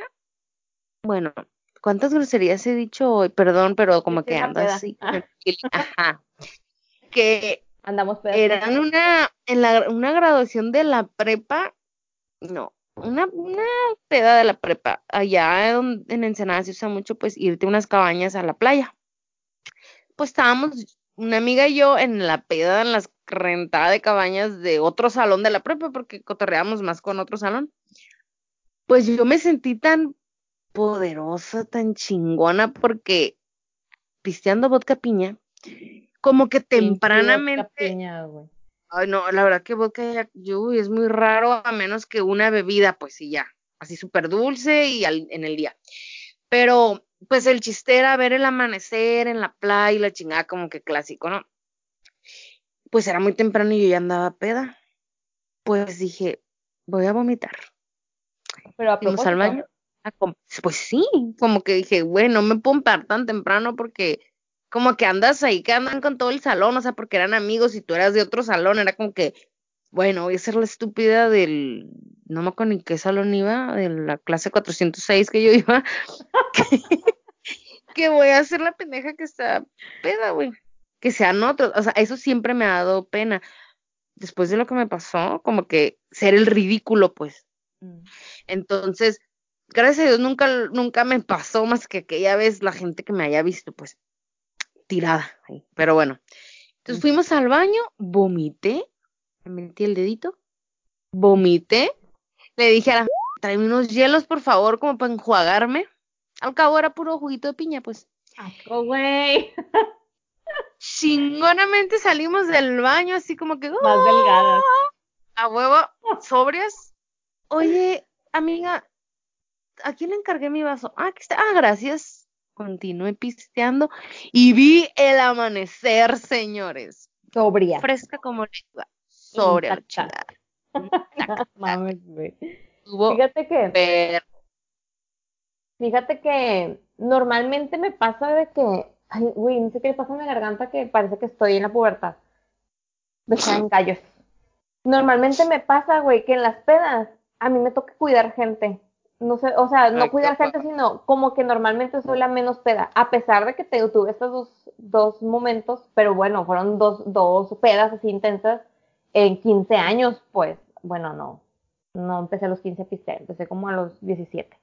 bueno, ¿cuántas groserías he dicho hoy? Perdón, pero como Sí, que ando peda. así. Ajá. Que Andamos pedas. eran una, en la, una graduación de la prepa, no, una, una peda de la prepa. Allá en, en Ensenada se usa mucho, pues, irte a unas cabañas a la playa. Pues estábamos, una amiga y yo, en la peda, en las rentada de cabañas de otro salón de la prepa, porque cotorreábamos más con otro salón. Pues yo me sentí tan poderosa, tan chingona, porque pisteando vodka piña, como que tempranamente piña. Ay, no, la verdad que vodka ya, yo, es muy raro, a menos que una bebida, pues sí, ya, así súper dulce y al- en el día. Pero, pues el chiste era ver el amanecer en la playa y la chingada, como que clásico, ¿no? Pues era muy temprano y yo ya andaba peda. Pues dije, voy a vomitar. Pero a Fuimos al baño. a com- Pues sí, como que dije, güey, no me puedo parar tan temprano porque como que andas ahí, que andan con todo el salón, o sea, porque eran amigos y tú eras de otro salón, era como que, bueno, voy a ser la estúpida del, no me acuerdo ni qué salón iba, de la clase 406 que yo (laughs) iba, que, que voy a ser la pendeja que está peda, güey, que sean otros, o sea, eso siempre me ha dado pena. Después de lo que me pasó, como que ser el ridículo, pues. Mm. Entonces, gracias a Dios nunca, nunca me pasó más que aquella vez la gente que me haya visto, pues, tirada. ahí. Pero bueno. Entonces Mm. fuimos al baño, vomité, me metí el dedito, vomité, le dije a la (laughs) tráeme unos hielos, por favor, como para enjuagarme. Al cabo era puro juguito de piña, pues. Güey. (laughs) Chingonamente salimos del baño así como que Más delgadas. a huevo, sobrias. Oye, amiga, ¿a quién le encargué mi vaso? Ah, aquí está. Ah, gracias. Continué pisteando y vi el amanecer, señores. Sobria. Fresca como la chingada. (laughs) Mames, güey. Fíjate que, fíjate que normalmente me pasa de que, ay, güey, no sé qué le pasa a mi garganta que parece que estoy en la pubertad. Me (laughs) salen gallos. Normalmente me pasa, güey, que en las pedas a mí me toca cuidar gente. No sé, o sea, no Ay, cuidar gente, sino como que normalmente soy la menos peda. A pesar de que te, tuve estos dos, dos momentos, pero bueno, fueron dos, dos pedas así intensas en 15 años, pues. Bueno, no. No empecé a los 15 a pistear, empecé como a los 17.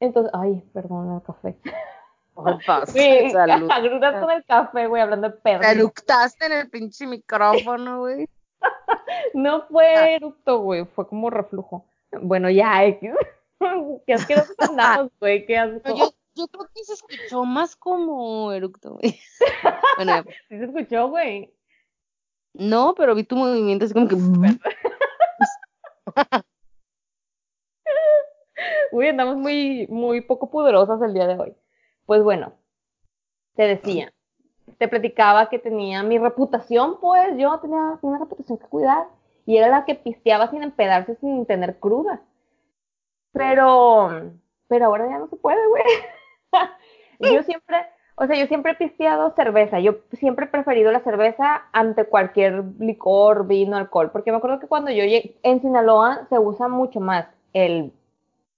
Entonces, ay, perdón el café. (laughs) (laughs) Sí, agruras (laughs) con el café, güey, hablando de. Te eructaste en el pinche micrófono, güey. (laughs) No fue eructo, güey, fue como reflujo. Bueno, ya, X. Qué asquerosos andamos, güey, qué asco. Yo, yo creo que se escuchó más como eructo, güey. Bueno. Sí se escuchó, güey. no, pero vi tu movimiento así como que. Uy, andamos muy, muy poco pudorosas el día de hoy. Pues bueno, te decía, te platicaba que tenía mi reputación, pues yo tenía una reputación que cuidar y era la que pisteaba sin empedarse, sin tener cruda. Pero, pero ahora ya no se puede, güey. (laughs) yo siempre, o sea, yo siempre he pisteado cerveza. Yo siempre he preferido la cerveza ante cualquier licor, vino, alcohol. Porque me acuerdo que cuando yo llegué en Sinaloa se usa mucho más el,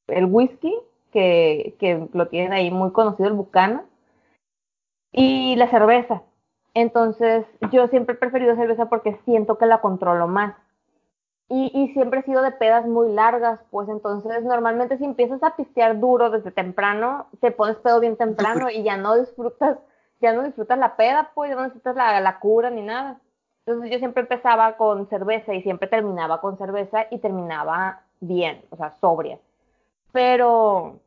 el whisky, que, lo tienen ahí muy conocido, el Bucana, y la cerveza. Entonces, yo siempre he preferido cerveza porque siento que la controlo más. Y, y, siempre he sido de pedas muy largas, pues entonces normalmente si empiezas a pistear duro desde temprano, te pones pedo bien temprano y ya no disfrutas, ya no disfrutas la peda, pues ya no disfrutas la, la cura ni nada. Entonces yo siempre empezaba con cerveza y siempre terminaba con cerveza y terminaba bien, o sea, sobria. Pero,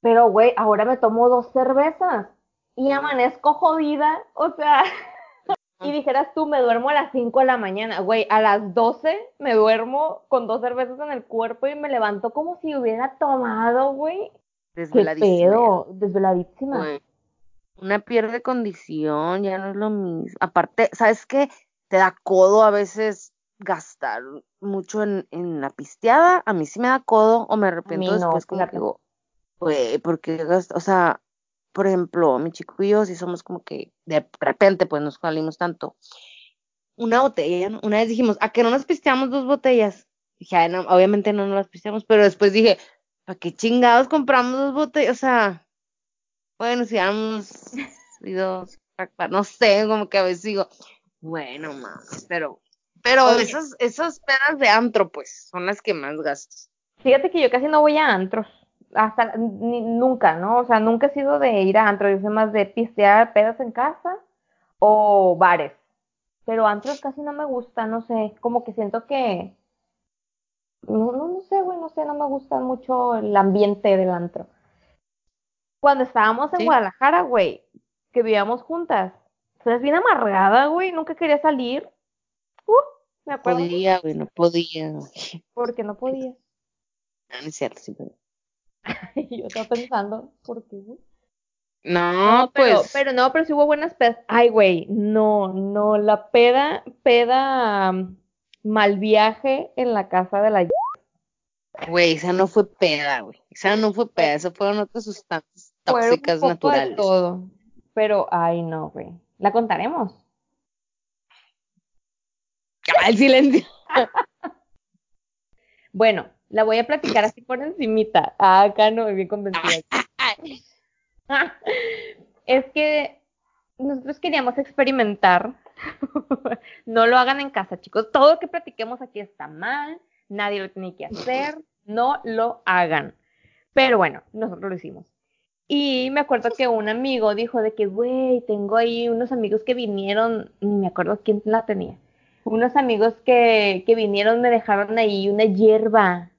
pero güey, ahora me tomo dos cervezas y amanezco jodida, o sea, (laughs) y dijeras tú, me duermo a las 5 de la mañana, güey, a las 12 me duermo con dos cervezas en el cuerpo y me levanto como si hubiera tomado, güey. ¿Qué pedo? Desveladísima. Güey, Una pierde condición, ya no es lo mismo. Aparte, ¿sabes qué? Te da codo a veces gastar mucho en, en la pisteada. A mí sí me da codo o me arrepiento no, después como que digo, güey, porque o sea, por ejemplo, mi chico y yo sí somos como que de repente pues nos salimos tanto. Una botella. Una vez dijimos, ¿a que no nos pisteamos dos botellas? Dije, "Ay, no, obviamente no nos las pisteamos, pero después dije, ¿para qué chingados compramos dos botellas? O sea, bueno, si damos y dos, no sé, como que a veces digo, bueno, mames, pero, pero Oye. esas, esas pedas de antro, pues, son las que más gastas. Fíjate que yo casi no voy a antros, hasta ni- nunca, ¿no? O sea, nunca he sido de ir a antros, yo soy más de pistear pedas en casa o bares. Pero antros casi no me gusta, no sé, como que siento que, no, no, no sé, güey, no sé, no me gusta mucho el ambiente del antro. Cuando estábamos en Sí. Guadalajara, güey, que vivíamos juntas, estás bien amargada, güey, nunca quería salir. Uh, me acuerdo Podía, güey, no podía. porque no podía. No, no es cierto, sí, (laughs) yo estaba pensando, ¿por qué, güey? No, No, pero, pues, pero no, pero sí hubo buenas pedas. Ay, güey, no, no, la peda, peda, um, mal viaje en la casa de la... güey, esa no fue peda, güey. Esa no fue peda, eso fueron otras sustancias Fueron un tóxicas de naturales. todo. Pero, ay, no, güey. ¿La contaremos? El silencio. (laughs) Bueno, la voy a platicar así por encimita. Ah, acá no, bien convencida. (laughs) Es que nosotros queríamos experimentar. (laughs) No lo hagan en casa, chicos. Todo lo que platiquemos aquí está mal. Nadie lo tiene que hacer. No lo hagan. Pero bueno, nosotros lo hicimos. Y me acuerdo que un amigo dijo de que, güey, tengo ahí unos amigos que vinieron, ni me acuerdo quién la tenía. Unos amigos que, que vinieron me dejaron ahí una hierba.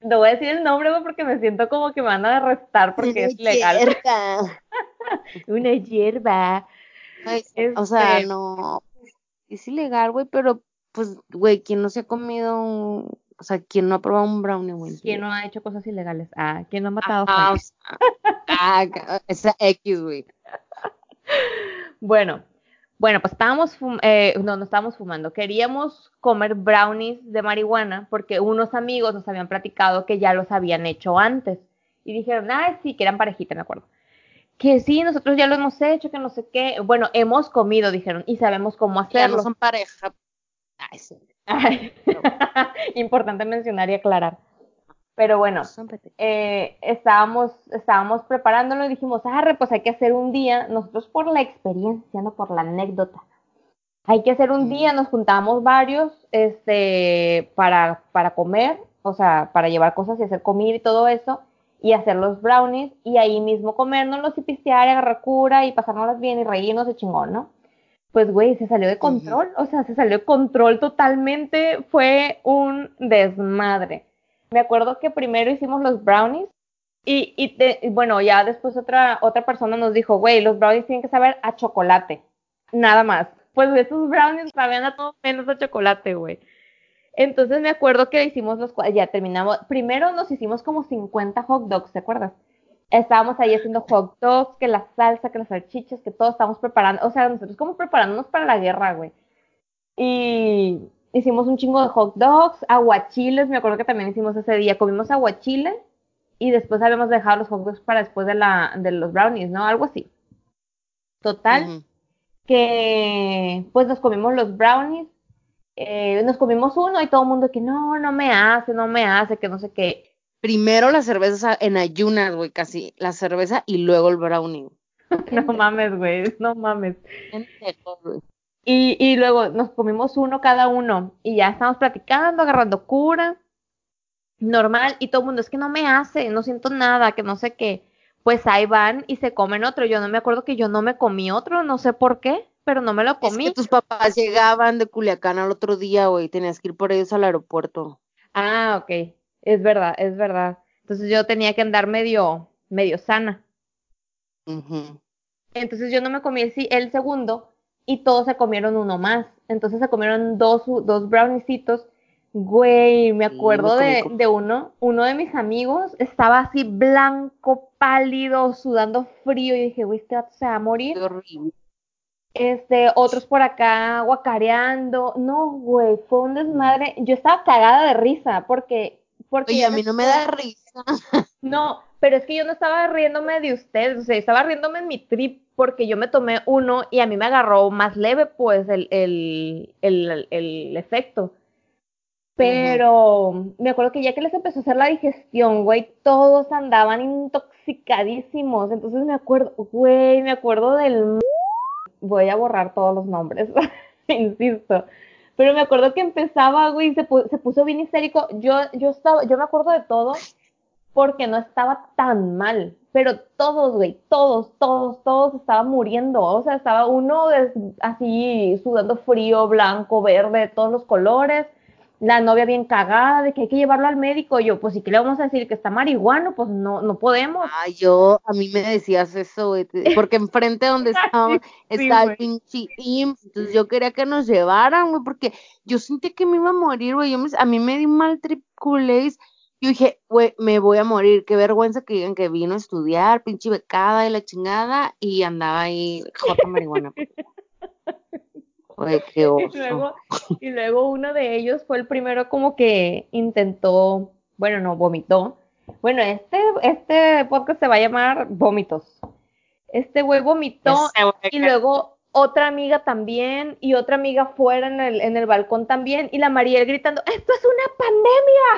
No voy a decir el nombre güey, porque me siento como que me van a arrestar porque es legal. Cierta. (laughs) Una hierba. Ay, O sea, Este- no. Es ilegal, güey, pero, pues, güey, ¿quién no se ha comido un... O sea, ¿quién no ha probado un brownie, güey? ¿Quién no ha hecho cosas ilegales? Ah, ¿quién no ha matado Ah, o gente? sea, ah, esa X, güey. (laughs) Bueno, bueno, pues estábamos, fum- eh, no, no estábamos fumando. Queríamos comer brownies de marihuana porque unos amigos nos habían platicado que ya los habían hecho antes. Y dijeron, ay, sí, que eran parejita, me acuerdo. Que sí, nosotros ya lo hemos hecho, que no sé qué. Bueno, hemos comido, dijeron, y sabemos cómo Ya hacerlo. no son pareja. Ay, sí. Ay, (laughs) Importante mencionar y aclarar. Pero bueno, eh, estábamos, estábamos preparándolo y dijimos, arre, pues hay que hacer un día, nosotros por la experiencia, no por la anécdota. Hay que hacer un día, nos juntamos varios, este, para, para comer, o sea, para llevar cosas y hacer comida y todo eso, y hacer los brownies, y ahí mismo comérnoslos y pistear y agarrar cura y pasárnoslas bien y reírnos de chingón, ¿no? Pues, güey, se salió de control, o sea, se salió de control totalmente, fue un desmadre. Me acuerdo que primero hicimos los brownies y, bueno, ya después otra, otra persona nos dijo, güey, los brownies tienen que saber a chocolate, nada más. Pues esos brownies sabían a todo menos a chocolate, güey. Entonces me acuerdo que hicimos los, ya terminamos, primero nos hicimos como 50 hot dogs, ¿te acuerdas? Estábamos ahí haciendo hot dogs, que la salsa, que las salchichas, que todo estábamos preparando, o sea, nosotros como preparándonos para la guerra, güey. Y hicimos un chingo de hot dogs, aguachiles, me acuerdo que también hicimos ese día, comimos aguachile y después habíamos dejado los hot dogs para después de, la, de los brownies, ¿no? Algo así. Total, que pues nos comimos los brownies, eh, nos comimos uno y todo el mundo que no, no me hace, no me hace, que no sé qué. Primero la cerveza en ayunas, güey, casi. La cerveza y luego el brownie. (laughs) No mames, güey, no mames. Y, y luego nos comimos uno cada uno y ya estamos platicando, agarrando cura, normal, y todo el mundo es que no me hace, no siento nada, que no sé qué. Pues ahí van y se comen otro. Yo no me acuerdo que yo no me comí otro, no sé por qué, pero no me lo Es comí. que tus papás llegaban de Culiacán al otro día, güey. Tenías que ir por ellos al aeropuerto. Ah, ok, es verdad, es verdad. Entonces yo tenía que andar medio, medio sana. Entonces yo no me comí el, el segundo y todos se comieron uno más. Entonces se comieron dos, dos browniecitos. Güey, me acuerdo de, de uno, uno de mis amigos estaba así blanco, pálido, sudando frío y dije, güey, este vato se va a morir. Qué horrible. Este, otros por acá guacareando. No, güey, fue un desmadre. Yo estaba cagada de risa porque, porque Oye, a mí no me da risa. no, pero es que yo no estaba riéndome de ustedes, o sea, estaba riéndome en mi trip porque yo me tomé uno y a mí me agarró más leve, pues, el, el, el, efecto. Pero me acuerdo que ya que les empezó a hacer la digestión, güey, todos andaban intoxicadísimos. Entonces me acuerdo, güey, me acuerdo del... Voy a borrar todos los nombres, (laughs) insisto. Pero me acuerdo que empezaba, güey, se, pu- se puso bien histérico. Yo, yo estaba, yo me acuerdo de todo porque no estaba tan mal. Pero todos, güey, todos, todos, todos estaban muriendo. O sea, estaba uno así sudando frío, blanco, verde, de todos los colores. La novia bien cagada de que hay que llevarlo al médico. Y yo, pues, ¿y qué le vamos a decir? ¿Que está marihuano? Pues no, no podemos. Ay, yo, a mí me decías eso, güey, (laughs) porque enfrente donde estaba, güey. el pinche IMSS, entonces yo quería que nos llevaran, güey, porque yo sentí que me iba a morir, güey, yo me, a mí me un mal trip culés, yo dije, güey, me voy a morir, qué vergüenza que digan que vino a estudiar, pinche becada y la chingada, y andaba ahí, jota marihuana. Güey, qué Y oso. luego, y luego uno de ellos fue el primero como que intentó, bueno, no, vomitó. Bueno, este, este podcast se va a llamar Vómitos. Este güey vomitó y luego otra amiga también y otra amiga fuera en el, en el balcón también y la Mariel gritando, esto es una pandemia,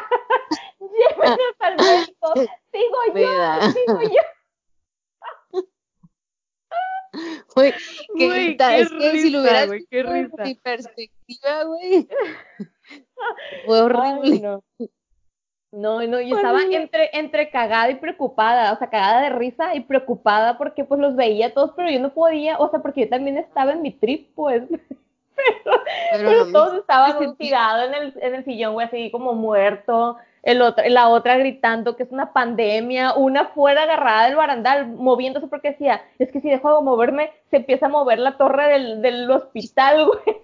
(laughs) llévenos al médico, sigo yo, sigo yo. (laughs) Güey, ta- qué es que si lo risa, hubieras güey, qué risa. mi perspectiva, güey, (laughs) fue horrible. Ay, no. No, no, yo estaba entre, entre cagada y preocupada, o sea, cagada de risa y preocupada porque pues los veía todos, pero yo no podía, o sea, porque yo también estaba en mi trip, pues, (laughs) Pero todos estaban tirados en el, en el sillón, güey, así como muerto, el otro, la otra gritando que es una pandemia, una fuera agarrada del barandal, moviéndose porque decía, es que si dejo de moverme, se empieza a mover la torre del, del hospital, güey.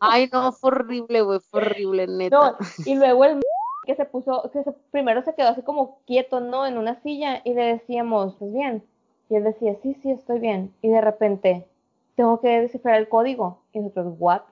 Ay, no, fue horrible, güey, fue horrible, neta. No, y luego el (laughs) que se puso, que se- primero se quedó así como quieto, ¿no? En una silla y le decíamos, ¿estás bien? Y él decía, sí, sí, estoy bien. Y de repente, tengo que descifrar el código. Y nosotros, ¿what?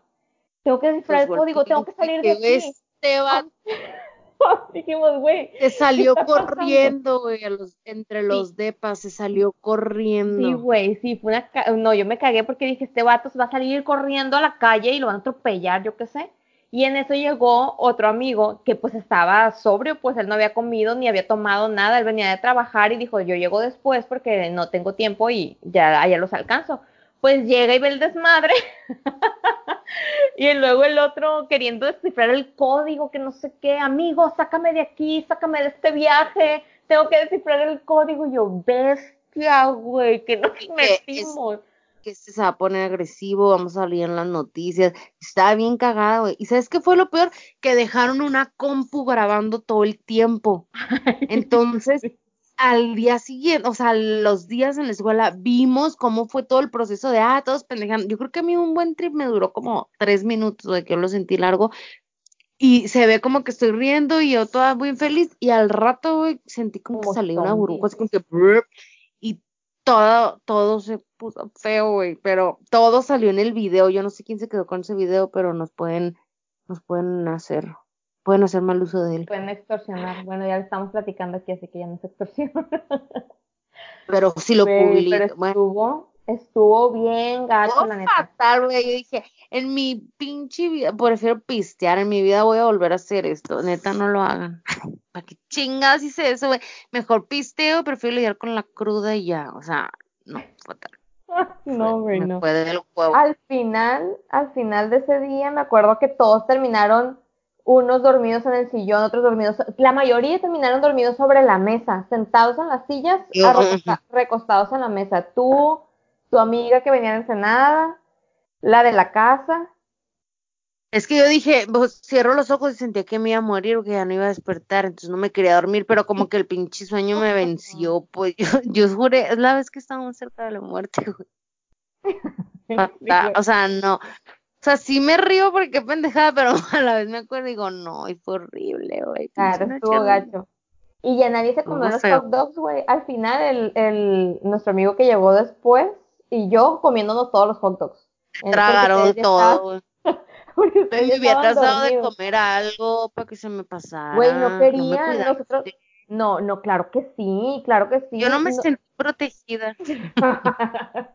Tengo que descifrar Pues, el código, tengo que salir de ¿qué ves, aquí. Esteban? (laughs) Dijimos, güey, Se salió corriendo, güey, los, entre los depas, se salió corriendo. sí, güey, sí, fue una... No, yo me cagué porque dije, este vato se va a salir corriendo a la calle y lo van a atropellar, yo qué sé. Y en eso llegó otro amigo que pues estaba sobrio, pues él no había comido ni había tomado nada, él venía de trabajar y dijo, yo llego después porque no tengo tiempo y ya allá los alcanzo. Pues llega y ve el desmadre. (laughs) y luego el otro queriendo descifrar el código, que no sé qué, amigo, sácame de aquí, sácame de este viaje, tengo que descifrar el código. Y yo, bestia, güey, que nos metimos. Que este se va a poner agresivo, vamos a salir en las noticias. Estaba bien cagada, güey. ¿Y sabes qué fue lo peor? Que dejaron una compu grabando todo el tiempo. (laughs) Entonces, al día siguiente, o sea, los días en la escuela, vimos cómo fue todo el proceso de, ah, todos pendejando. Yo creo que a mí un buen trip me duró como tres minutos, de que yo lo sentí largo. Y se ve como que estoy riendo y yo toda muy feliz. Y al rato, güey, sentí como, Como que salió una burbuja, así como que, todo, todo se puso feo, güey. Pero todo salió en el video. Yo no sé quién se quedó con ese video, pero nos pueden, nos pueden hacer, pueden hacer mal uso de él. Pueden extorsionar. Bueno, ya lo estamos platicando aquí, así que ya no es extorsión. Pero si lo Güey, publico, bueno. Estuvo, bien gacho, la neta. fatal, güey. Yo dije, en mi pinche vida, prefiero pistear, en mi vida voy a volver a hacer esto. Neta, no lo hagan. (laughs) ¿para qué chingados hice eso, güey? Mejor pisteo, prefiero lidiar con la cruda y ya, o sea, no, fatal. (laughs) no, güey, no. Al final, al final de ese día, me acuerdo que todos terminaron, unos dormidos en el sillón, otros dormidos, la mayoría terminaron dormidos sobre la mesa, sentados en las sillas, recostados en la mesa. Tú, tu amiga que venía de Ensenada, la de la casa. Es que yo dije, pues, cierro los ojos y sentía que me iba a morir o que ya no iba a despertar, entonces no me quería dormir, pero como que el pinche sueño me venció, (laughs) pues yo, yo juré, es la vez que estábamos cerca de la muerte, güey. (laughs) Fatal, O sea, no. O sea, sí me río porque qué pendejada, pero (laughs) a la vez me acuerdo y digo, no, y fue horrible, güey. Claro, estuvo gacho. Y ya nadie se comió los feo. hot dogs, güey. Al final, el, el, nuestro amigo que llegó después y yo comiéndonos todos los hot dogs. Eh, Tragaron todo, (laughs) (laughs) porque Me ya hubiera estaban tratado de comer algo para que se me pasara. Güey, no quería, cuidaste. nosotros- No, no, claro que sí, claro que sí. Yo no me sentí protegida, (laughs)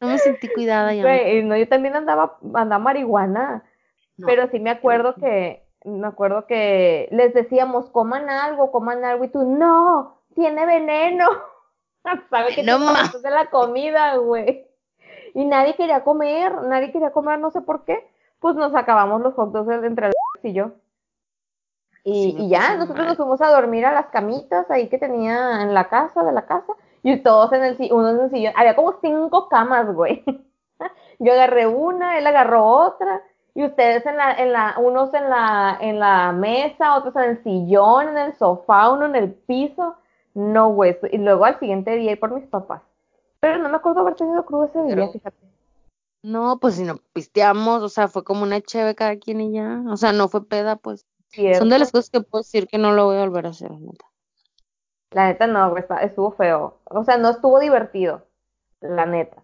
no me sentí cuidada ya. Güey, no, yo también andaba, andaba marihuana, No. pero sí me acuerdo que, me acuerdo que les decíamos, coman algo, coman algo, y tú, no, tiene veneno. (laughs) ¿Sabe que No comes de la comida, güey? Y nadie quería comer, nadie quería comer, no sé por qué. Pues nos acabamos los hot dogs entre el y yo. Y, Sí, me y ya, nosotros mal. nos fuimos a dormir a las camitas ahí que tenía en la casa, de la casa, y todos en el uno en el sillón. Había como cinco camas, güey. (laughs) Yo agarré una, él agarró otra, y ustedes en la, en la, unos en la, en la mesa, otros en el sillón, en el sofá, uno en el piso. No, güey. Y luego al siguiente día ir por mis papás. Pero no me acuerdo haber tenido crudo ese día, Pero- fíjate. No, pues si no pisteamos, o sea, fue como una cheve cada quien y ya. O sea, no fue peda, pues. Cierto. Son de las cosas que puedo decir que no lo voy a volver a hacer, neta. La neta no, güey, estuvo feo. O sea, no estuvo divertido. La neta.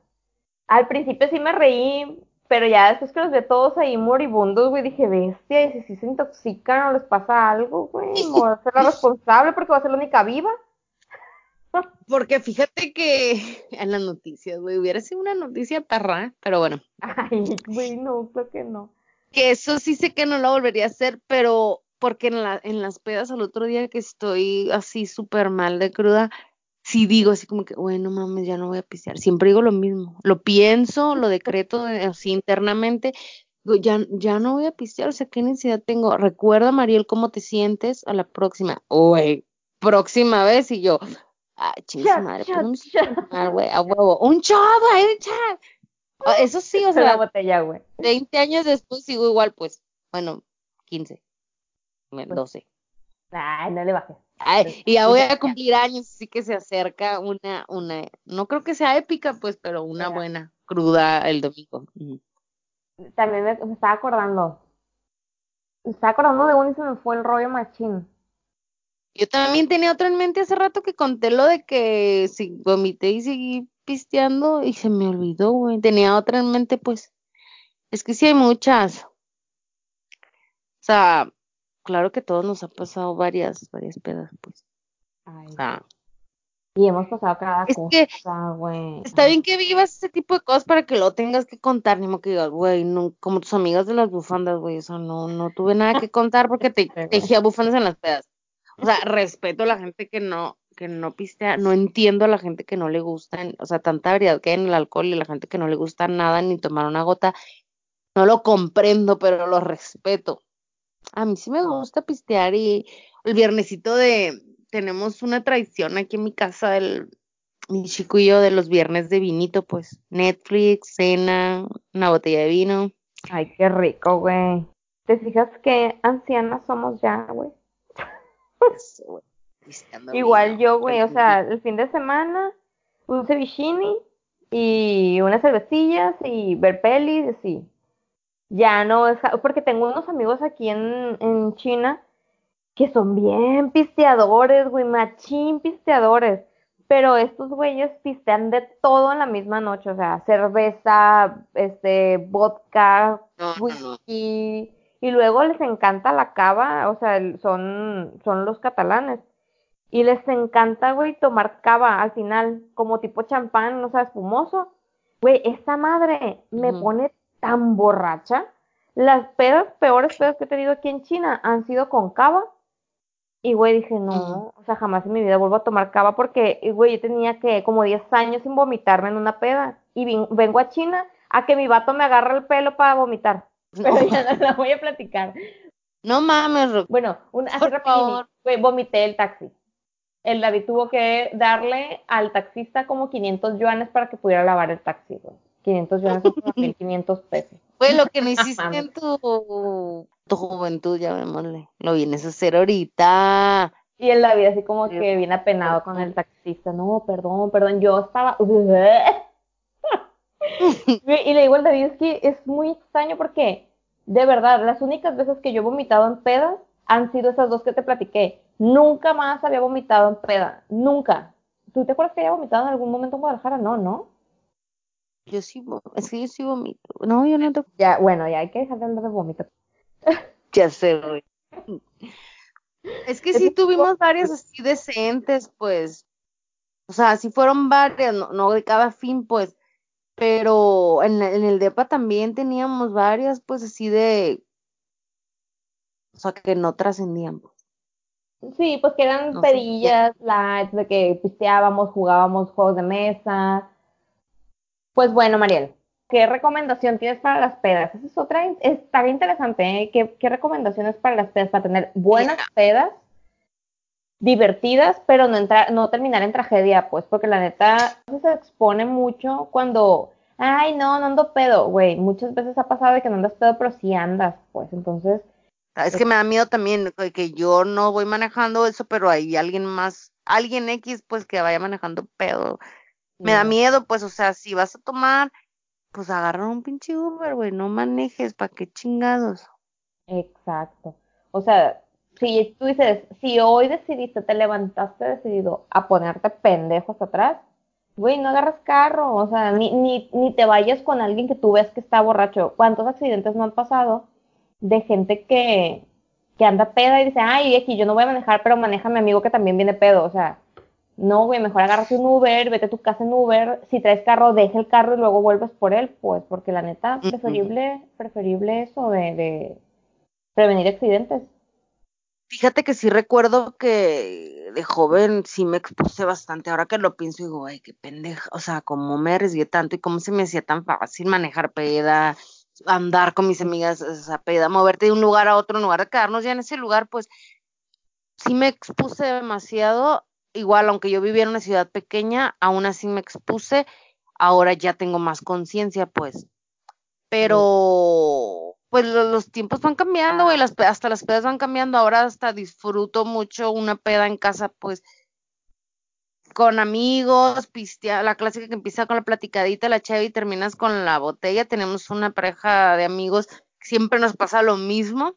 Al principio sí me reí, pero ya después que los vi todos ahí moribundos, güey, dije, bestia, y si sí se intoxican o les pasa algo, güey, (laughs) voy a hacer la responsable porque voy a ser la única viva. (laughs) Porque fíjate que (laughs) en las noticias, güey, hubiera sido una noticia perra, pero bueno. Ay, güey, no, creo que no. Que eso sí sé que no lo volvería a hacer, pero porque en, la, en las pedas al otro día que estoy así súper mal de cruda, sí digo así como que, bueno, mames, ya no voy a pistear. Siempre digo lo mismo. Lo pienso, lo decreto eh, así internamente. Digo, ya, ya no voy a pistear, o sea, ¿qué necesidad tengo? Recuerda, Mariel, cómo te sientes a la próxima. Güey, próxima vez y yo, ah, madre, pues güey, a huevo. Un shot, güey, un Eso sí, o la sea, botella, güey. 20 años después sigo igual, pues, bueno, 15, bueno, 12. Ay, no le bajes. Ay, y ya voy a cumplir años, así que se acerca una, una, no creo que sea épica, pues, pero una buena cruda el domingo. También me, me estaba acordando. Me estaba acordando de uno y se me fue el rollo machín. Yo también tenía otro en mente hace rato que conté lo de que si vomité y seguí pisteando y se me olvidó, güey. Tenía otra en mente, pues. Es que sí hay muchas. O sea, claro que todos nos ha pasado varias, varias pedas, pues. Ay, O sea, y hemos pasado cada Es cosa, que güey. está bien que vivas ese tipo de cosas para que lo tengas que contar, ni modo que digas, güey, no, como tus amigas de las bufandas, güey, o sea, no, no tuve nada que contar porque te (laughs) tejía bufandas en las pedas. O sea, respeto a la gente que no, que no pistea, no entiendo a la gente que no le gusta, o sea, tanta variedad que hay en el alcohol y la gente que no le gusta nada ni tomar una gota, no lo comprendo, pero lo respeto. A mí sí me gusta pistear y el viernesito de, tenemos una tradición aquí en mi casa, el, mi chico y yo, de los viernes de vinito, pues, Netflix, cena, una botella de vino. Ay, qué rico, güey. ¿Te fijas qué ancianas somos ya, güey? Güey, pisteando Igual yo, güey, o feliz. sea, el fin de semana, un cevichini y unas cervecillas y ver pelis, así. Ya no es, porque tengo unos amigos aquí en, en China que son bien pisteadores, güey, machín pisteadores. Pero estos güeyes pistean de todo en la misma noche, o sea, cerveza, este, vodka, No, no. Y luego les encanta la cava, o sea, son, son los catalanes. Y les encanta, güey, tomar cava al final, como tipo champán, no sé, espumoso. Güey, esta madre me pone tan borracha. Las pedas, peores pedas que he tenido aquí en China han sido con cava Y, güey, dije, no, o sea, jamás en mi vida vuelvo a tomar cava porque, güey, yo tenía que como 10 años sin vomitarme en una peda. Y vengo a China a que mi vato me agarre el pelo para vomitar. Pero ya no la voy a platicar. No mames, Ro- Bueno, un, así Por rapidín, favor. güey, vomité el taxi. El David tuvo que darle al taxista como 500 yuanes para que pudiera lavar el taxi, güey. 500 yuanes son como 1500 pesos. Fue lo que no hiciste en tu, tu juventud, ya vémosle. Lo vienes a hacer ahorita. Y el David así como que viene apenado con el taxista. No, perdón, perdón, yo estaba... (laughs) (laughs) Y le digo al David, es que es muy extraño porque, de verdad, las únicas veces que yo he vomitado en pedas han sido esas dos que te platiqué. Nunca más había vomitado en peda, nunca. ¿Tú te acuerdas que había vomitado en algún momento en Guadalajara? No, ¿no? Yo sí, es que yo sí vomito. No, yo no te... Ya, bueno, ya hay que dejar de hablar de vómito. (laughs) Ya sé, güey. Es que sí tuvimos varias así decentes, pues. O sea, sí fueron varias, no, no de cada fin, pues. Pero en, en el DEPA también teníamos varias, pues así de. O sea, que no trascendían. pues. Sí, pues que eran No sé, pedillas, lights, de que pisteábamos, jugábamos juegos de mesa. Pues bueno, Mariel, ¿qué recomendación tienes para las pedas? Esa es otra, bien interesante, ¿eh? ¿Qué, qué recomendaciones para las pedas? Para tener buenas Mira. pedas, divertidas, pero no entrar, no terminar en tragedia, pues, porque la neta se expone mucho cuando, ay, no, no ando pedo, güey, muchas veces ha pasado de que no andas pedo, pero sí andas, pues, entonces, Es que me da miedo también que- que yo no voy manejando eso, pero hay alguien más, alguien X, pues que vaya manejando pedo. Me da miedo, pues, o sea, si vas a tomar, pues agarra un pinche Uber, güey, no manejes, ¿para qué chingados? Exacto. O sea, si tú dices, si hoy decidiste, te levantaste decidido a ponerte pendejo hasta atrás, güey, no agarras carro, o sea, ni, ni, ni te vayas con alguien que tú ves que está borracho. ¿Cuántos accidentes no han pasado de gente que, que anda peda y dice, ay, aquí yo no voy a manejar, pero maneja mi amigo que también viene pedo? O sea, no, güey, mejor agárrate un Uber, vete a tu casa en Uber. Si traes carro, deja el carro y luego vuelves por él, pues, porque la neta, Ujú. preferible, preferible eso de, de prevenir accidentes. Fíjate que sí recuerdo que de joven sí me expuse bastante. Ahora que lo pienso, digo, ay, qué pendeja. O sea, cómo me arriesgué tanto y cómo se me hacía tan fácil manejar peda, andar con mis amigas, o sea, peda, moverte de un lugar a otro, en lugar de quedarnos ya en ese lugar, pues sí me expuse demasiado. Igual, aunque yo vivía en una ciudad pequeña, aún así me expuse. Ahora ya tengo más conciencia, pues. Pero, pues lo- los tiempos van cambiando, güey, las, hasta las pedas van cambiando. Ahora hasta disfruto mucho una peda en casa, pues, con amigos, pistea, la clásica que empieza con la platicadita, la cheve y terminas con la botella. Tenemos una pareja de amigos, siempre nos pasa lo mismo.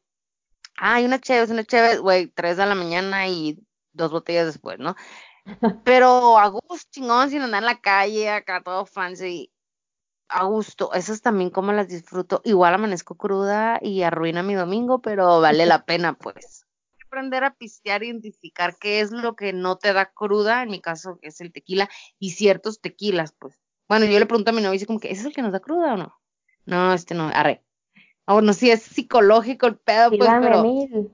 Ay, una cheve, una cheve, güey, tres de la mañana y dos botellas después, ¿no? (laughs) Pero a gusto, chingón, sin andar en la calle, acá todo fancy a gusto, esas también como las disfruto. Igual amanezco cruda y arruina mi domingo, pero vale la (laughs) pena, pues. Hay que Aprender a pistear, identificar qué es lo que no te da cruda, en mi caso que es el tequila, y ciertos tequilas, pues. Bueno, yo le pregunto a mi novio, dice como que, ¿ese es el que nos da cruda o no? No, este no, arre. Ah, bueno, sí es psicológico el pedo, Sí, pues, pero mil.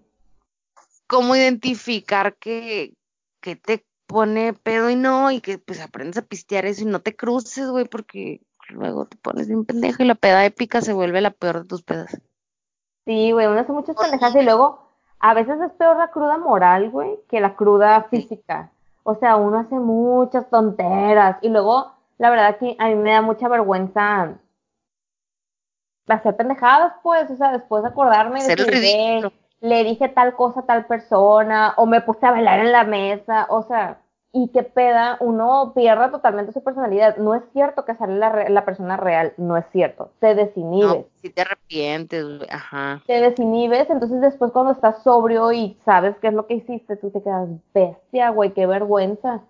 cómo identificar que, que te pone pedo y no, y que pues aprendes a pistear eso y no te cruces, güey, porque luego te pones bien pendejo y la peda épica se vuelve la peor de tus pedas. Sí, güey, uno hace muchas pendejadas y luego a veces es peor la cruda moral, güey, que la cruda Sí. física. O sea, uno hace muchas tonteras y luego, la verdad que a mí me da mucha vergüenza hacer pendejadas, pues, o sea, después de acordarme de Hacer el decir, "Güey, ridículo. le dije tal cosa a tal persona o me puse a bailar en la mesa, o sea, y qué peda, uno pierde totalmente su personalidad. No es cierto que sale la, re- la persona real, no es cierto. Te desinhibes. No, si te arrepientes, güey, ajá. te desinhibes, entonces después cuando estás sobrio y sabes qué es lo que hiciste, tú te quedas bestia, güey, qué vergüenza.